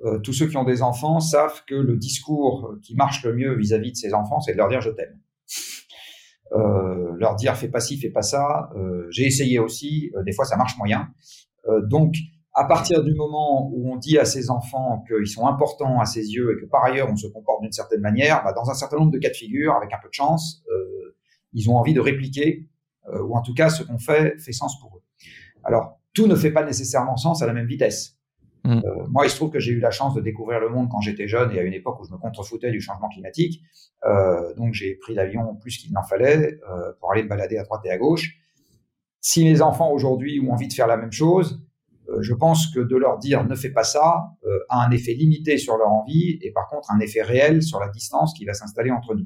Euh, tous ceux qui ont des enfants savent que le discours qui marche le mieux vis-à-vis de ses enfants, c'est de leur dire je t'aime. Euh, leur dire fais pas ci, fais pas ça. Euh, j'ai essayé aussi, des fois ça marche moyen. donc à partir du moment où on dit à ses enfants qu'ils sont importants à ses yeux et que par ailleurs on se comporte d'une certaine manière, bah, dans un certain nombre de cas de figure, avec un peu de chance, ils ont envie de répliquer, ou en tout cas ce qu'on fait fait sens pour eux. Alors tout ne fait pas nécessairement sens à la même vitesse. Mm. Euh, moi, il se trouve que j'ai eu la chance de découvrir le monde quand j'étais jeune et à une époque où je me contrefoutais du changement climatique. Euh, donc, j'ai pris l'avion plus qu'il n'en fallait euh, pour aller me balader à droite et à gauche. Si mes enfants aujourd'hui ont envie de faire la même chose, je pense que de leur dire ne fais pas ça a un effet limité sur leur envie et par contre un effet réel sur la distance qui va s'installer entre nous.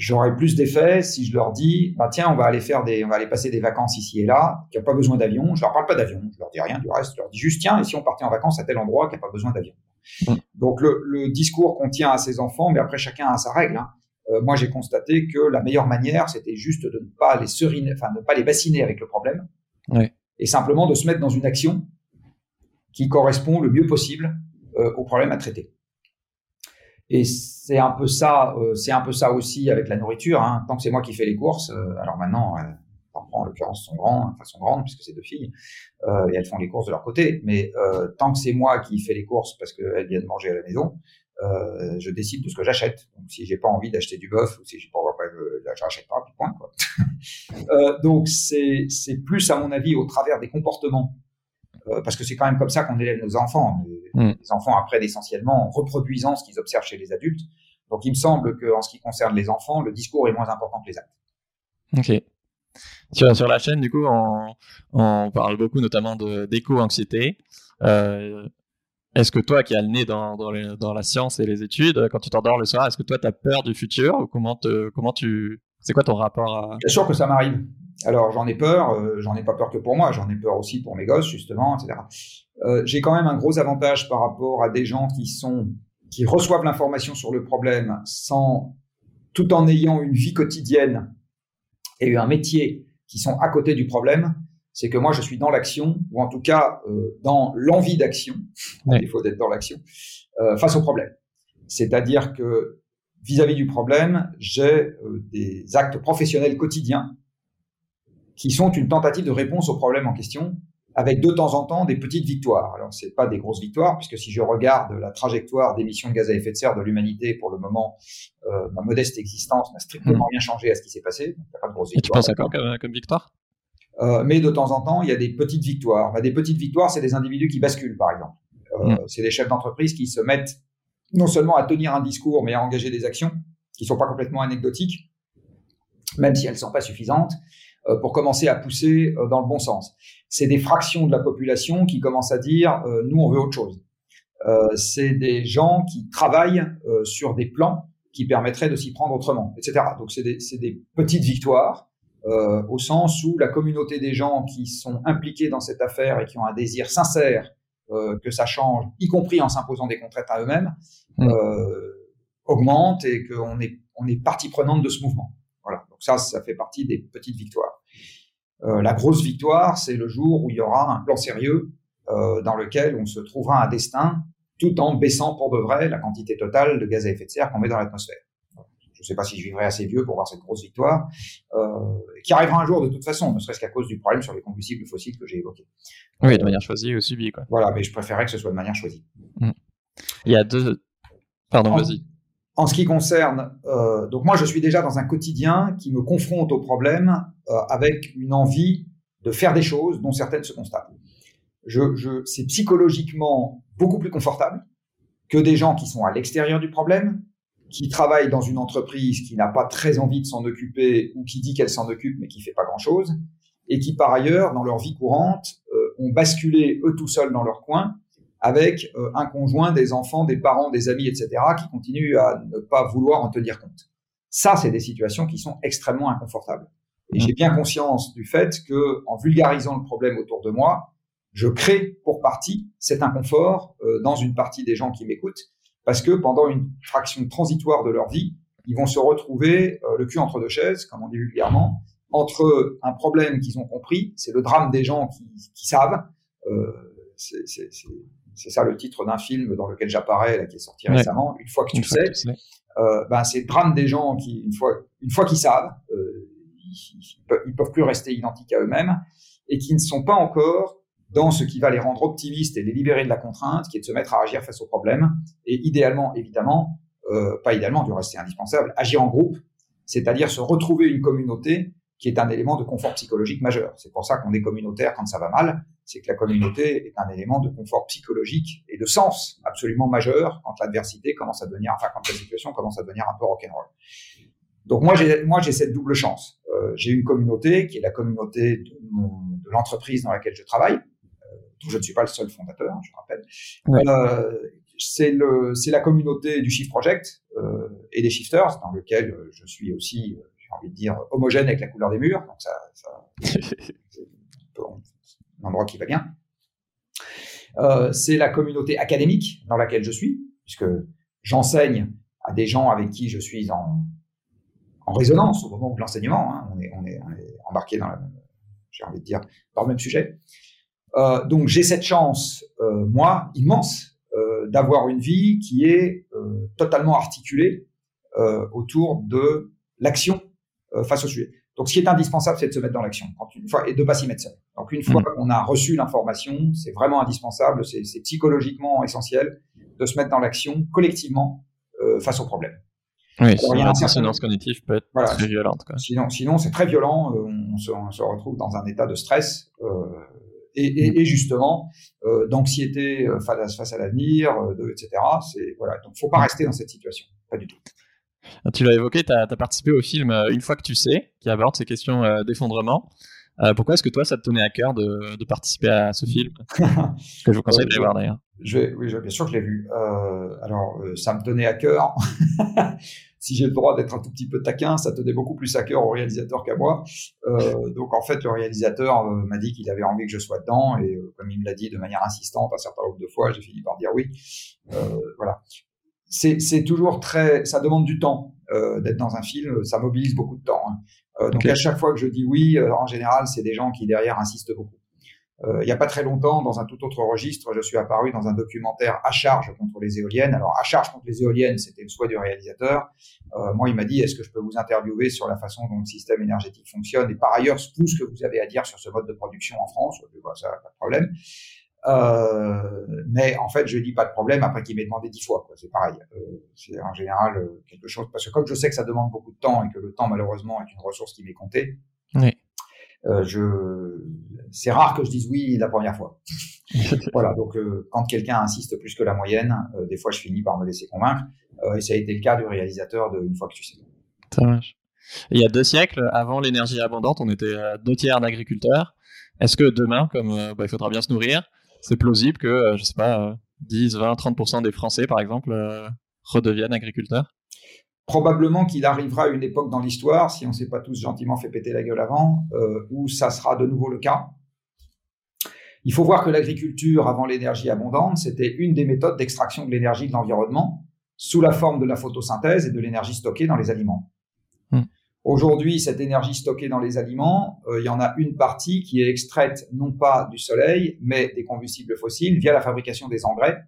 Ouais. J'aurais plus d'effet si je leur dis, bah tiens, on va aller faire des, on va aller passer des vacances ici et là, qui a pas besoin d'avion. Je leur parle pas d'avion, je leur dis rien du reste. Je leur dis juste tiens, et si on partait en vacances à tel endroit qui a pas besoin d'avion. Mm. Donc le, le, discours qu'on tient à ses enfants, mais après chacun a sa règle. Hein. Euh, moi, j'ai constaté que la meilleure manière, c'était juste de ne pas les seriner, enfin de ne pas les bassiner avec le problème, ouais. et simplement de se mettre dans une action qui correspond le mieux possible euh, au problème à traiter. Et c'est un peu ça, euh, c'est un peu ça aussi avec la nourriture. Hein. Tant que c'est moi qui fais les courses, euh, alors maintenant, euh, en l'occurrence sont grands, enfin sont grandes puisque c'est deux filles euh, et elles font les courses de leur côté. Mais euh, tant que c'est moi qui fais les courses parce qu'elles viennent manger à la maison, euh, je décide de ce que j'achète. Donc si j'ai pas envie d'acheter du bœuf ou si j'ai pas envie, j'achète pas, puis point. Quoi. donc c'est c'est plus à mon avis au travers des comportements euh, parce que c'est quand même comme ça qu'on élève nos enfants. Les, mm. enfants apprennent essentiellement en reproduisant ce qu'ils observent chez les adultes. Donc il me semble qu'en ce qui concerne les enfants, le discours est moins important que les actes. Ok. Sur, sur la chaîne, du coup, on, on parle beaucoup notamment d'éco-anxiété. Euh, est-ce que toi qui as le nez dans, dans, dans, la science et les études, quand tu t'endors le soir, est-ce que toi tu as peur du futur ou comment, te, comment tu... C'est quoi ton rapport à... Bien sûr que ça m'arrive. Alors j'en ai peur, euh, j'en ai pas peur que pour moi, j'en ai peur aussi pour mes gosses justement, etc. Euh, j'ai quand même un gros avantage par rapport à des gens qui sont qui reçoivent l'information sur le problème sans tout en ayant une vie quotidienne et un métier qui sont à côté du problème, c'est que moi je suis dans l'action ou en tout cas euh, dans l'envie d'action. Il faut d'être dans l'action face au problème. C'est-à-dire que vis-à-vis -vis du problème, j'ai des actes professionnels quotidiens qui sont une tentative de réponse au problème en question, avec de temps en temps des petites victoires. Alors, c'est pas des grosses victoires, puisque si je regarde la trajectoire d'émissions de gaz à effet de serre de l'humanité pour le moment, euh, ma modeste existence n'a strictement hmm. rien changé à ce qui s'est passé. Donc, pas de grosses victoires. Et tu penses à quoi comme, comme victoire? Euh, Mais de temps en temps, il y a des petites victoires. Bah, des petites victoires, c'est des individus qui basculent, par exemple. Euh, hmm. C'est des chefs d'entreprise qui se mettent non seulement à tenir un discours, mais à engager des actions qui sont pas complètement anecdotiques, même si elles sont pas suffisantes. Euh, pour commencer à pousser euh, dans le bon sens. C'est des fractions de la population qui commencent à dire euh, nous on veut autre chose. c'est des gens qui travaillent sur des plans qui permettraient de s'y prendre autrement, etc. Donc c'est des, des, petites victoires euh, au sens où la communauté des gens qui sont impliqués dans cette affaire et qui ont un désir sincère euh, que ça change, y compris en s'imposant des contraintes à eux-mêmes, mmh. euh, augmente et qu'on est, on est partie prenante de ce mouvement. Voilà. Donc ça, ça fait partie des petites victoires. Euh, la grosse victoire, c'est le jour où il y aura un plan sérieux dans lequel on se trouvera un destin tout en baissant pour de vrai la quantité totale de gaz à effet de serre qu'on met dans l'atmosphère. Je ne sais pas si je vivrai assez vieux pour voir cette grosse victoire, euh, qui arrivera un jour de toute façon, ne serait-ce qu'à cause du problème sur les combustibles fossiles que j'ai évoqué. Oui, de manière choisie ou subie. Quoi. Voilà, mais je préférerais que ce soit de manière choisie. Mm. Il y a deux... Pardon, vas-y. En ce qui concerne, euh, donc moi je suis déjà dans un quotidien qui me confronte au problème euh, avec une envie de faire des choses dont certaines se constatent. Je, je, c'est psychologiquement beaucoup plus confortable que des gens qui sont à l'extérieur du problème, qui travaillent dans une entreprise qui n'a pas très envie de s'en occuper ou qui dit qu'elle s'en occupe mais qui fait pas grand-chose, et qui par ailleurs, dans leur vie courante, euh, ont basculé eux tout seuls dans leur coin avec euh, un conjoint, des enfants, des parents, des amis, etc., qui continuent à ne pas vouloir en tenir compte. Ça, c'est des situations qui sont extrêmement inconfortables. Et j'ai bien conscience du fait que, en vulgarisant le problème autour de moi, je crée pour partie cet inconfort euh, dans une partie des gens qui m'écoutent, parce que pendant une fraction transitoire de leur vie, ils vont se retrouver euh, le cul entre deux chaises, comme on dit vulgairement, entre un problème qu'ils ont compris, c'est le drame des gens qui, qui savent, euh, c'est ça le titre d'un film dans lequel j'apparais, là, qui est sorti récemment, une fois que tu sais, euh, ben, c'est le drame des gens qui, une fois, une fois qu'ils savent, ils, peuvent, ils peuvent plus rester identiques à eux-mêmes et qui ne sont pas encore dans ce qui va les rendre optimistes et les libérer de la contrainte, qui est de se mettre à agir face aux problèmes, et idéalement, évidemment, euh, pas idéalement, du reste c'est indispensable, agir en groupe, c'est-à-dire se retrouver une communauté qui est un élément de confort psychologique majeur. C'est pour ça qu'on est communautaire quand ça va mal, c'est que la communauté est un élément de confort psychologique et de sens absolument majeur quand l'adversité commence à devenir, enfin quand la situation commence à devenir un peu rock'n'roll. Donc moi j'ai moi j'ai cette double chance. Euh, j'ai une communauté qui est la communauté de, de l'entreprise dans laquelle je travaille, je ne suis pas le seul fondateur, je rappelle. Euh, c'est le, c'est la communauté du Shift Project euh, et des Shifters, dans lequel je suis aussi, euh, j'ai envie de dire, homogène avec la couleur des murs. Donc ça, ça c'est un endroit qui va bien. Euh, c'est la communauté académique dans laquelle je suis, puisque j'enseigne à des gens avec qui je suis en, en résonance au moment de l'enseignement. Hein. On, est, on, est, on, est, embarqué dans, la, j'ai envie de dire, dans le même sujet. Euh, donc j'ai cette chance, euh, moi, immense, euh, d'avoir une vie qui est totalement articulée autour de l'action face au sujet. Donc ce qui est indispensable, c'est de se mettre dans l'action une fois et de pas s'y mettre seul. Donc une fois mmh. qu'on a reçu l'information, c'est vraiment indispensable, c'est psychologiquement essentiel de se mettre dans l'action collectivement face au problème. Oui, sinon la dissonance cognitive peut être très violente. Quoi. Sinon, sinon c'est très violent. On se, on, se, retrouve dans un état de stress euh, et, et, et justement euh, d'anxiété euh, face, face à l'avenir, euh, etc. C'est voilà, donc faut pas mm. rester dans cette situation, pas du tout. Ah, tu l'as évoqué, tu as, as, participé au film Une fois que tu sais, qui aborde ces questions d'effondrement. Euh, pourquoi est-ce que toi, ça te tenait à cœur de, de participer à ce film? Que je vous conseille de voir d'ailleurs. Oui, bien sûr que je l'ai vu. Euh, alors, ça me tenait à cœur. si j'ai le droit d'être un tout petit peu taquin, ça tenait beaucoup plus à cœur au réalisateur qu'à moi. Euh, donc en fait, le réalisateur euh, m'a dit qu'il avait envie que je sois dedans, et euh, comme il me l'a dit de manière insistante un certain nombre de fois, j'ai fini par dire oui. Voilà. C'est toujours très, ça demande du temps d'être dans un film, ça mobilise beaucoup de temps. Hein. donc okay. à chaque fois que je dis oui, en général, c'est des gens qui derrière insistent beaucoup. Euh, il n'y a pas très longtemps, dans un tout autre registre, je suis apparu dans un documentaire à charge contre les éoliennes. Alors, à charge contre les éoliennes, c'était le souhait du réalisateur. Euh, moi, il m'a dit, est-ce que je peux vous interviewer sur la façon dont le système énergétique fonctionne et par ailleurs, tout ce que vous avez à dire sur ce mode de production en France? Bah, Ça, pas de problème. Euh, mais en fait, je dis pas de problème après qu'il m'ait demandé dix fois. C'est pareil. Euh, c'est en général euh, quelque chose parce que comme je sais que ça demande beaucoup de temps et que le temps malheureusement est une ressource qui m'est comptée, oui. Euh, je, c'est rare que je dise oui la première fois. voilà, donc euh, quand quelqu'un insiste plus que la moyenne, euh, des fois je finis par me laisser convaincre, et ça a été le cas du réalisateur de Une fois que tu sais. Ça marche. Il y a deux siècles, avant l'énergie abondante, on était deux tiers d'agriculteurs. Est-ce que demain, comme bah, il faudra bien se nourrir, c'est plausible que, je sais pas, 10, 20, 30% des Français, par exemple, redeviennent agriculteurs? Probablement qu'il arrivera une époque dans l'histoire, si on ne s'est pas tous gentiment fait péter la gueule avant, euh, où ça sera de nouveau le cas. Il faut voir que l'agriculture, avant l'énergie abondante, c'était une des méthodes d'extraction de l'énergie de l'environnement sous la forme de la photosynthèse et de l'énergie stockée dans les aliments. Hmm. Aujourd'hui, cette énergie stockée dans les aliments, euh, il y en a une partie qui est extraite non pas du soleil, mais des combustibles fossiles via la fabrication des engrais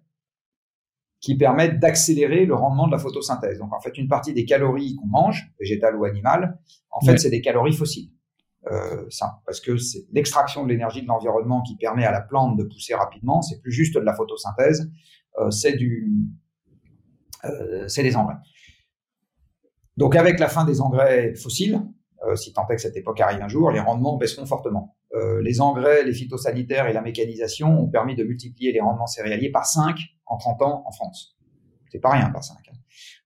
qui permettent d'accélérer le rendement de la photosynthèse. Donc en fait, une partie des calories qu'on mange, végétales ou animales, en fait, c'est des calories fossiles. Euh, ça, parce que c'est l'extraction de l'énergie de l'environnement qui permet à la plante de pousser rapidement. C'est plus juste de la photosynthèse, euh, c'est du, euh, c'est des engrais. Donc avec la fin des engrais fossiles, euh, si tant est que cette époque arrive un jour, les rendements baisseront fortement. Euh, les engrais, les phytosanitaires et la mécanisation ont permis de multiplier les rendements céréaliers par 5 en 30 ans en France. C'est pas rien par 5. Hein.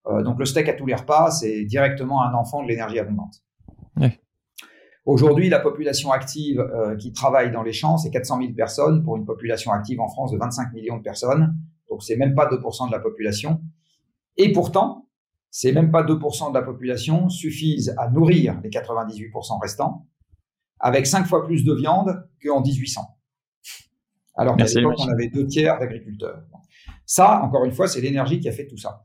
Euh, donc le steak à tous les repas, c'est directement un enfant de l'énergie abondante. Aujourd'hui, la population active euh, qui travaille dans les champs, c'est 400 000 personnes pour une population active en France de 25 millions de personnes. Donc c'est même pas 2% de la population. Et pourtant, c'est même pas 2% de la population suffisent à nourrir les 98% restants avec 5 fois plus de viande qu'en 1800. Alors qu'à l'époque, on avait deux tiers d'agriculteurs. Ça, encore une fois, c'est l'énergie qui a fait tout ça.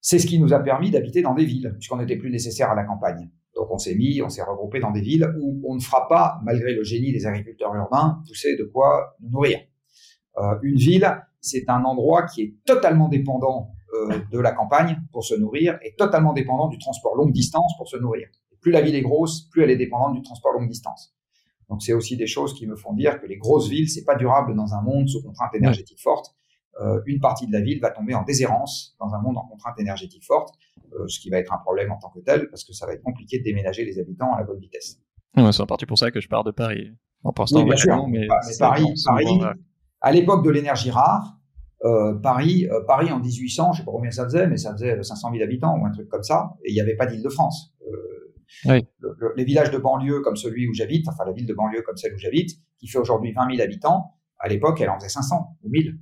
C'est ce qui nous a permis d'habiter dans des villes, puisqu'on n'était plus nécessaire à la campagne. Donc on s'est mis, on s'est regroupé dans des villes où on ne fera pas, malgré le génie des agriculteurs urbains, pousser de quoi nous nourrir. Euh, une ville, c'est un endroit qui est totalement dépendant euh, de la campagne pour se nourrir et totalement dépendant du transport longue distance pour se nourrir. plus la ville est grosse, plus elle est dépendante du transport longue distance. Donc c'est aussi des choses qui me font dire que les grosses villes, c'est pas durable dans un monde sous contrainte énergétique forte. Euh, une partie de la ville va tomber en déshérence dans un monde en contrainte énergétique forte, euh, ce qui va être un problème en tant que tel, parce que ça va être compliqué de déménager les habitants à la bonne vitesse. c'est en partie pour ça que je pars de Paris. En pour oui, bien sûr. Mais, Paris, Paris à l'époque de l'énergie rare, euh, Paris, euh, Paris en 1800, je sais pas combien ça faisait, mais ça faisait 500 000 habitants ou un truc comme ça, et il n'y avait pas d'Île-de-France. Euh, oui. les villages de banlieue comme celui où j'habite, enfin la ville de banlieue comme celle où j'habite, qui fait aujourd'hui 20 000 habitants, à l'époque, elle en faisait 500 ou 1000.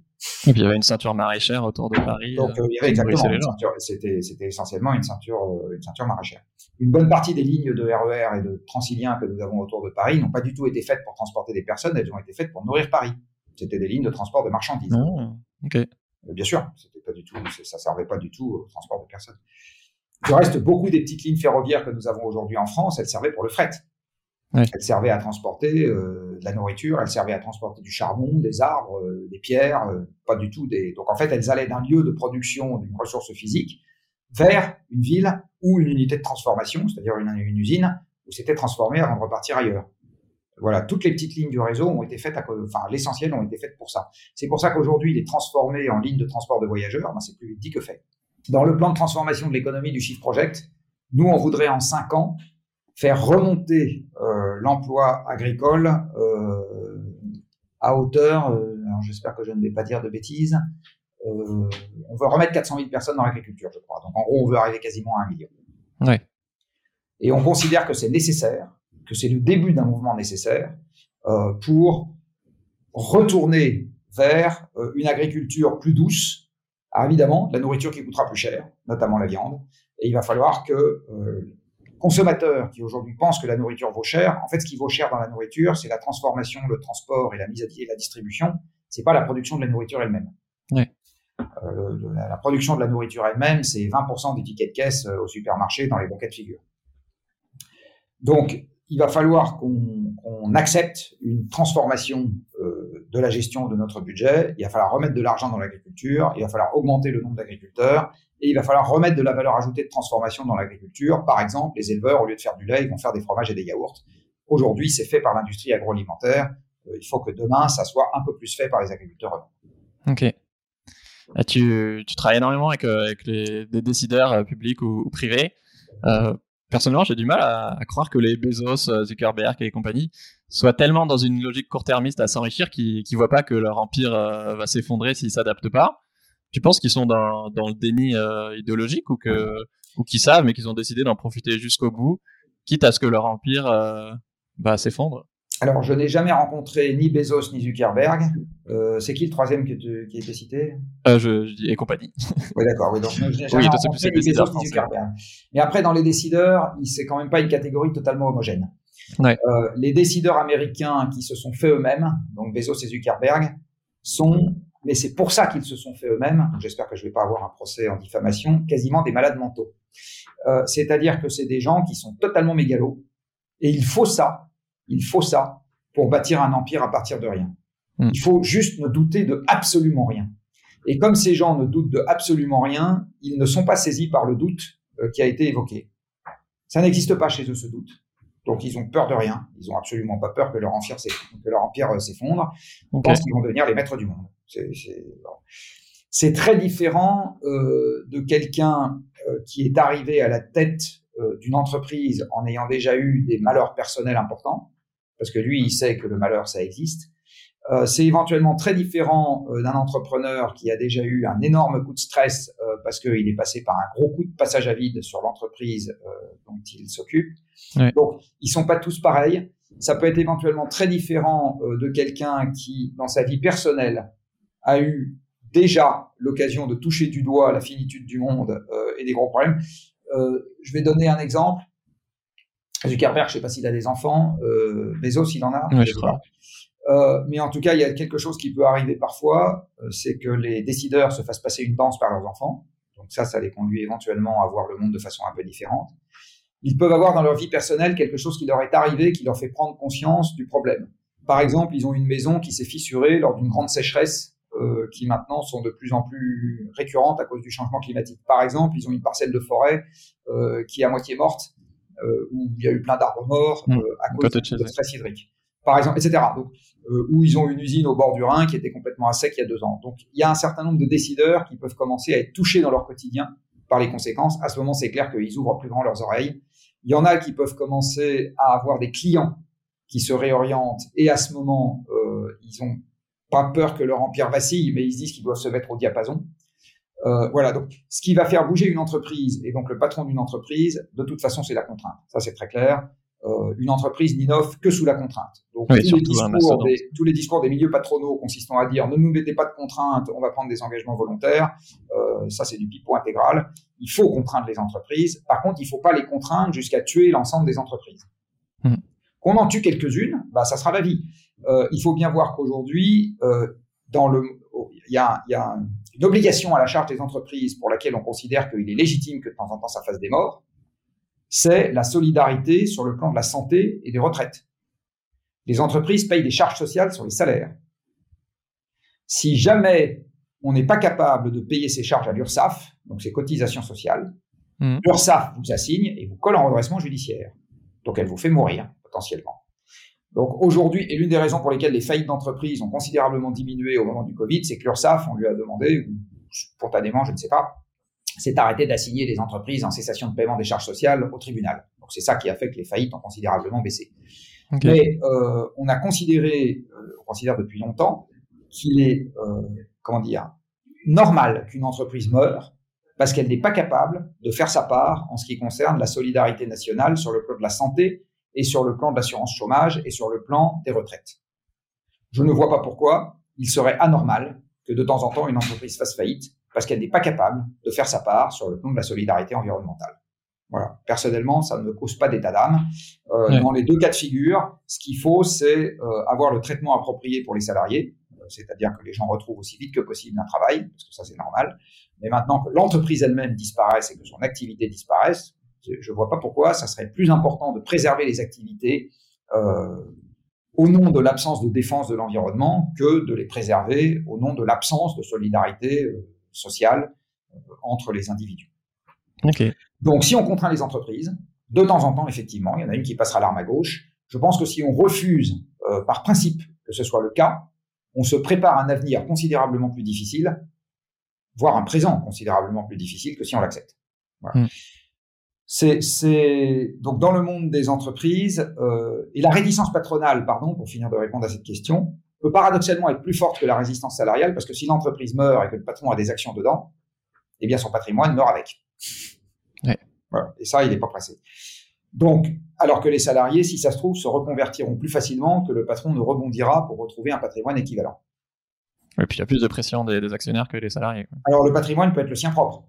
Et puis il y avait une ceinture maraîchère autour de Paris. Donc euh, il y avait exactement une ceinture. C'était, essentiellement une ceinture, euh, une ceinture maraîchère. Une bonne partie des lignes de RER e et de Transilien que nous avons autour de Paris n'ont pas du tout été faites pour transporter des personnes, elles ont été faites pour nourrir Paris. C'était des lignes de transport de marchandises. Ah, ok. Euh, bien sûr, c'était pas du tout, ça servait pas du tout au transport de personnes. Du reste, beaucoup des petites lignes ferroviaires que nous avons aujourd'hui en France, elles servaient pour le fret. Ouais. Elle servait à transporter euh, de la nourriture, elle servait à transporter du charbon, des arbres, euh, des pierres, euh, pas du tout des. Donc en fait, elles allaient d'un lieu de production d'une ressource physique vers une ville ou une unité de transformation, c'est-à-dire une, usine où c'était transformé avant de repartir ailleurs. Voilà, toutes les petites lignes du réseau ont été faites, enfin l'essentiel ont été faites pour ça. C'est pour ça qu'aujourd'hui, il est transformé en ligne de transport de voyageurs. Ben, c'est plus dit que fait. Dans le plan de transformation de l'économie du Shift Project, nous on voudrait en cinq ans faire remonter euh, l'emploi agricole euh, à hauteur, euh, j'espère que je ne vais pas dire de bêtises, on veut remettre 400 000 personnes dans l'agriculture, je crois. Donc en gros, on veut arriver quasiment à un million. Ouais. Et on considère que c'est nécessaire, que c'est le début d'un mouvement nécessaire pour retourner vers une agriculture plus douce. Alors évidemment, la nourriture qui coûtera plus cher, notamment la viande. Et il va falloir que consommateurs qui aujourd'hui pensent que la nourriture vaut cher, en fait, ce qui vaut cher dans la nourriture, c'est la transformation, le transport et la mise à et la distribution. C'est pas la production de la nourriture elle-même. Euh, la, production de la nourriture elle-même, c'est 20% des tickets de caisse euh, au supermarché dans les bons cas de figure. Donc, il va falloir qu'on accepte une transformation de la gestion de notre budget. Il va falloir remettre de l'argent dans l'agriculture. Il va falloir augmenter le nombre d'agriculteurs et il va falloir remettre de la valeur ajoutée de transformation dans l'agriculture. Par exemple, les éleveurs, au lieu de faire du lait, ils vont faire des fromages et des yaourts. Aujourd'hui, c'est fait par l'industrie agroalimentaire. Euh, il faut que demain, ça soit un peu plus fait par les agriculteurs. Ok. Tu, travailles énormément avec, euh, des décideurs euh, publics ou, privés. personnellement, j'ai du mal à, croire que les Bezos, Zuckerberg et compagnie soient tellement dans une logique court-termiste à s'enrichir qu'ils ne voient pas que leur empire va s'effondrer s'ils s'adaptent pas. Tu penses qu'ils sont dans, dans, le déni euh, idéologique ou que ou qu'ils savent mais qu'ils ont décidé d'en profiter jusqu'au bout, quitte à ce que leur empire euh, bah, s'effondre? Alors, je n'ai jamais rencontré ni Bezos ni Zuckerberg. Euh, c'est qui le troisième qui, qui a été cité? Euh, je, je, dis et compagnie. oui, d'accord. Oui, donc je n'ai jamais rencontré ni Bezos ni Zuckerberg. Mais après, dans les décideurs, c'est quand même pas une catégorie totalement homogène. Ouais. Euh, les décideurs américains qui se sont faits eux-mêmes, donc Bezos et Zuckerberg, sont mais c'est pour ça qu'ils se sont fait eux-mêmes, j'espère que je ne vais pas avoir un procès en diffamation, quasiment des malades mentaux. Euh, c'est-à-dire que c'est des gens qui sont totalement mégalos. Et il faut ça, il faut ça pour bâtir un empire à partir de rien. Hmm. Il faut juste ne douter de absolument rien. Et comme ces gens ne doutent de absolument rien, ils ne sont pas saisis par le doute euh, qui a été évoqué. Ça n'existe pas chez eux ce doute. Donc ils ont peur de rien. Ils ont absolument pas peur que leur empire euh, s'effondre. Ils pensent qu'ils vont devenir les maîtres du monde. C'est très différent euh, de quelqu'un euh, qui est arrivé à la tête euh, d'une entreprise en ayant déjà eu des malheurs personnels importants, parce que lui, il sait que le malheur, ça existe. Euh, c'est éventuellement très différent d'un entrepreneur qui a déjà eu un énorme coup de stress parce qu'il est passé par un gros coup de passage à vide sur l'entreprise dont il s'occupe. Donc, ils sont pas tous pareils. Ça peut être éventuellement très différent de quelqu'un qui, dans sa vie personnelle, a eu déjà l'occasion de toucher du doigt la finitude du monde euh, et des gros problèmes. Euh, je vais donner un exemple. Zuckerberg, je sais pas s'il a des enfants. Euh, Bezos, il en a. Oui, je crois. Euh, mais en tout cas, il y a quelque chose qui peut arriver parfois, euh, c'est que les décideurs se fassent passer une danse par leurs enfants. Donc ça, ça les conduit éventuellement à voir le monde de façon un peu différente. Ils peuvent avoir dans leur vie personnelle quelque chose qui leur est arrivé, qui leur fait prendre conscience du problème. Par exemple, ils ont une maison qui s'est fissurée lors d'une grande sécheresse euh, qui maintenant sont de plus en plus récurrentes à cause du changement climatique. Par exemple, ils ont une parcelle de forêt euh, qui est à moitié morte, euh, où il y a eu plein d'arbres morts mmh. à cause de, stress hydrique. Par exemple, etc. Donc, où ils ont une usine au bord du Rhin qui était complètement à sec il y a deux ans. Donc, il y a un certain nombre de décideurs qui peuvent commencer à être touchés dans leur quotidien par les conséquences. À ce moment, c'est clair qu'ils ouvrent plus grand leurs oreilles. Il y en a qui peuvent commencer à avoir des clients qui se réorientent et à ce moment, euh, ils ont pas peur que leur empire vacille, mais ils se disent qu'ils doivent se mettre au diapason. Euh, voilà, donc ce qui va faire bouger une entreprise, et donc le patron d'une entreprise, de toute façon, c'est la contrainte. Ça, c'est très clair. Euh, une entreprise n'innove que sous la contrainte. Donc tous, les discours des, tous, les discours des, milieux patronaux consistant à dire ne nous mettez pas de contraintes, on va prendre des engagements volontaires, euh, ça c'est du pipeau intégral. Il faut contraindre les entreprises. Par contre, il ne faut pas les contraindre jusqu'à tuer l'ensemble des entreprises. Mmh. Qu'on en tue quelques-unes, bah, ça sera la vie. Euh, il faut bien voir qu'aujourd'hui, euh, dans le, il y a, y a une obligation à la charge des entreprises pour laquelle on considère qu'il est légitime que de temps en temps ça fasse des morts, c'est la solidarité sur le plan de la santé et des retraites. Les entreprises payent des charges sociales sur les salaires. Si jamais on n'est pas capable de payer ces charges à l'URSSAF, donc ces cotisations sociales, mmh. l'URSSAF vous assigne et vous colle en redressement judiciaire. Donc elle vous fait mourir potentiellement. Donc aujourd'hui, et l'une des raisons pour lesquelles les faillites d'entreprises ont considérablement diminué au moment du Covid, c'est que l'URSSAF, on lui a demandé, spontanément, je ne sais pas, s'est arrêté d'assigner les entreprises en cessation de paiement des charges sociales au tribunal. Donc c'est ça qui a fait que les faillites ont considérablement baissé. Mais euh, on a considéré, euh, on considère depuis longtemps, qu'il est, euh, comment dire, normal qu'une entreprise meure parce qu'elle n'est pas capable de faire sa part en ce qui concerne la solidarité nationale sur le plan de la santé et sur le plan de l'assurance chômage et sur le plan des retraites. Je ne vois pas pourquoi il serait anormal que de temps en temps une entreprise fasse faillite parce qu'elle n'est pas capable de faire sa part sur le plan de la solidarité environnementale. Voilà. Personnellement, ça ne me cause pas d'état d'âme. Euh, Dans les deux cas de figure, ce qu'il faut, c'est euh, avoir le traitement approprié pour les salariés, euh, c'est-à-dire que les gens retrouvent aussi vite que possible un travail, parce que ça c'est normal. Mais maintenant que l'entreprise elle-même disparaisse et que son activité disparaisse, je ne vois pas pourquoi ça serait plus important de préserver les activités au nom de l'absence de défense de l'environnement que de les préserver au nom de l'absence de solidarité sociale euh, entre les individus. Donc si on contraint les entreprises, de temps en temps, effectivement, il y en a une qui passera l'arme à gauche. Je pense que si on refuse par principe que ce soit le cas, on se prépare un avenir considérablement plus difficile, voire un présent considérablement plus difficile que si on l'accepte. Voilà. Hmm. C'est donc dans le monde des entreprises euh, et la réticence patronale, pardon, pour finir de répondre à cette question, peut paradoxalement être plus forte que la résistance salariale parce que si l'entreprise meurt et que le patron a des actions dedans, eh bien son patrimoine meurt avec. Ouais. Voilà. Et ça, il n'est pas pressé. Donc, alors que les salariés, si ça se trouve, se reconvertiront plus facilement que le patron ne rebondira pour retrouver un patrimoine équivalent. Et puis il y a plus de pression des, des actionnaires que des salariés. Alors le patrimoine peut être le sien propre.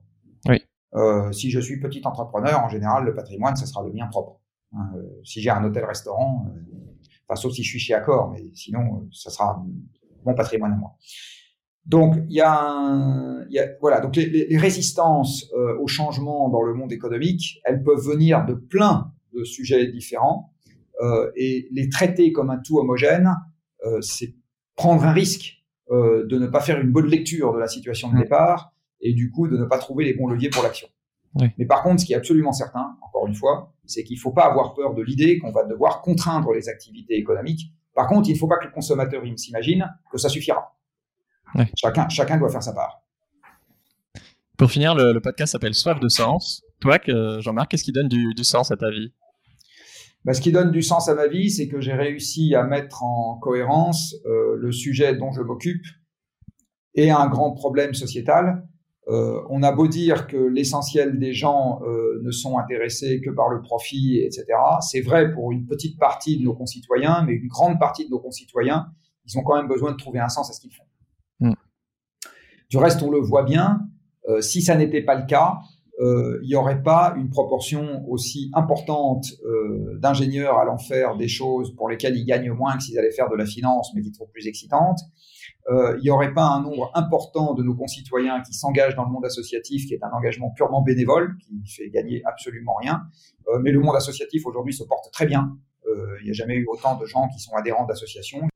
Oui. Euh, si je suis petit entrepreneur, en général, le patrimoine, ça sera le mien propre. Hein, euh, si j'ai un hôtel-restaurant, euh, enfin, sauf si je suis chez Accor, mais sinon, ça sera mon patrimoine à moi. Donc, il y a, il y a voilà, donc les, les résistances euh, au changement dans le monde économique, elles peuvent venir de plein de sujets différents. Euh, et les traiter comme un tout homogène, euh, c'est prendre un risque euh, de ne pas faire une bonne lecture de la situation de départ et du coup de ne pas trouver les bons leviers pour l'action. Oui. Mais par contre, ce qui est absolument certain, encore une fois, c'est qu'il ne faut pas avoir peur de l'idée qu'on va devoir contraindre les activités économiques. Par contre, il ne faut pas que le consommateur s'imagine que ça suffira. Chacun, chacun doit faire sa part. Pour finir, le, le podcast s'appelle Soif de sens. Toi, Jean-Marc, qu'est-ce qui donne du, du, sens à ta vie? Bah, ce qui donne du sens à ma vie, c'est que j'ai réussi à mettre en cohérence euh, le sujet dont je m'occupe et un grand problème sociétal. Euh, on a beau dire que l'essentiel des gens euh, ne sont intéressés que par le profit, etc. C'est vrai pour une petite partie de nos concitoyens, mais une grande partie de nos concitoyens, ils ont quand même besoin de trouver un sens à ce qu'ils font. Mm. Du reste, on le voit bien. Euh, si ça n'était pas le cas, il n'y aurait pas une proportion aussi importante d'ingénieurs allant faire des choses pour lesquelles ils gagnent moins que s'ils allaient faire de la finance, mais qui sont plus excitantes. Euh, il n'y aurait pas un nombre important de nos concitoyens qui s'engagent dans le monde associatif, qui est un engagement purement bénévole, qui fait gagner absolument rien. Euh, mais le monde associatif aujourd'hui se porte très bien. Euh, il n'y a jamais eu autant de gens qui sont adhérents d'associations.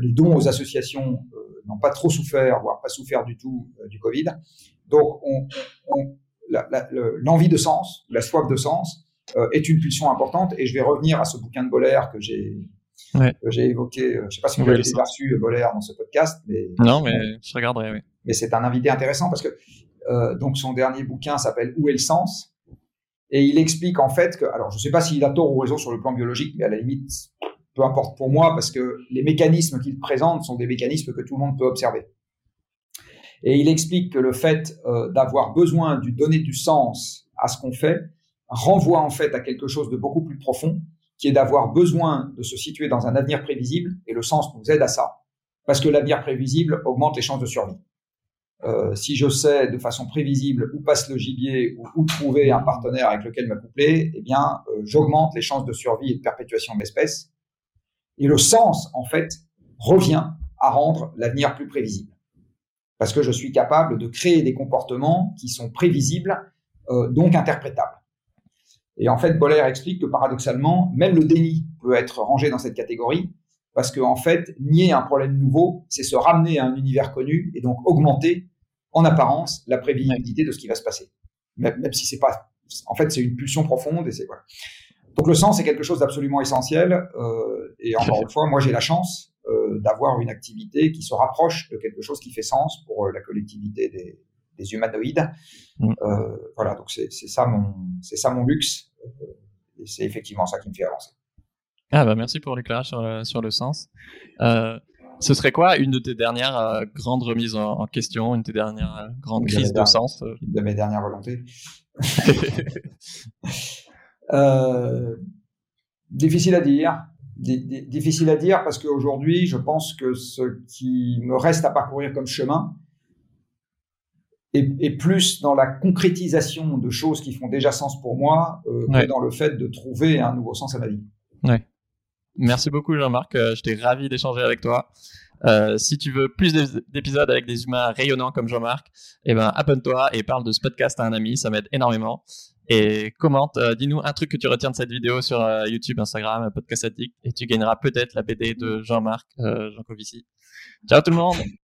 les dons aux associations n'ont pas trop souffert, voire pas souffert du tout du Covid. Donc on, on l'envie de sens, la soif de sens, est une pulsion importante. Et je vais revenir à ce bouquin de Boller que j'ai j'ai évoqué. Euh, je sais pas si vous avez perçu Boller dans ce podcast, mais non, mais je regarderai. Oui. Mais c'est un invité intéressant parce que euh, donc son dernier bouquin s'appelle Où est le sens? Et il explique en fait que alors je sais pas s'il a tort ou raison sur le plan biologique, mais à la limite peu importe pour moi parce que les mécanismes qu'il présente sont des mécanismes que tout le monde peut observer. Et il explique que le fait euh, d'avoir besoin de donner du sens à ce qu'on fait renvoie en fait à quelque chose de beaucoup plus profond, qui est d'avoir besoin de se situer dans un avenir prévisible, et le sens nous aide à ça, parce que l'avenir prévisible augmente les chances de survie. Euh, si je sais de façon prévisible où passe le gibier ou où trouver un partenaire avec lequel me coupler, eh bien, euh, j'augmente les chances de survie et de perpétuation de l'espèce. Et le sens, en fait, revient à rendre l'avenir plus prévisible parce que je suis capable de créer des comportements qui sont prévisibles, euh, donc interprétables. Et en fait, Boller explique que paradoxalement, même le déni peut être rangé dans cette catégorie, parce que en fait, nier un problème nouveau, c'est se ramener à un univers connu et donc augmenter en apparence la prévisibilité de ce qui va se passer, même, même si c'est pas, en fait, c'est une pulsion profonde et c'est voilà. Donc le sens est quelque chose d'absolument essentiel. Euh, et encore une fois, moi j'ai la chance euh, d'avoir une activité qui se rapproche de quelque chose qui fait sens pour euh, la collectivité des, des humanoïdes. Mm. Euh, voilà, donc c'est ça mon ça mon luxe. et c'est effectivement ça qui me fait avancer. Ah bah merci pour l'éclairage sur le, sur le sens. Euh, ce serait quoi une de tes dernières euh, grandes remises en, en, question, une de tes dernières grandes crises de sens Une de mes dernières volontés. difficile à dire difficile à dire parce qu'aujourd'hui, je pense que ce qui me reste à parcourir comme chemin est, plus dans la concrétisation de choses qui font déjà sens pour moi euh, que dans le fait de trouver un nouveau sens à ma vie. Ouais. Merci beaucoup Jean-Marc, euh, j'étais ravi d'échanger avec toi. Euh, si tu veux plus d'épisodes avec des humains rayonnants comme Jean-Marc, eh ben abonne-toi et parle de ce podcast à un ami, ça m'aide énormément et commente. Euh, dis-nous un truc que tu retiens de cette vidéo sur euh, YouTube, Instagram, Podcast Addict, et tu gagneras peut-être la BD de Jean-Marc Jancovici. Ciao tout le monde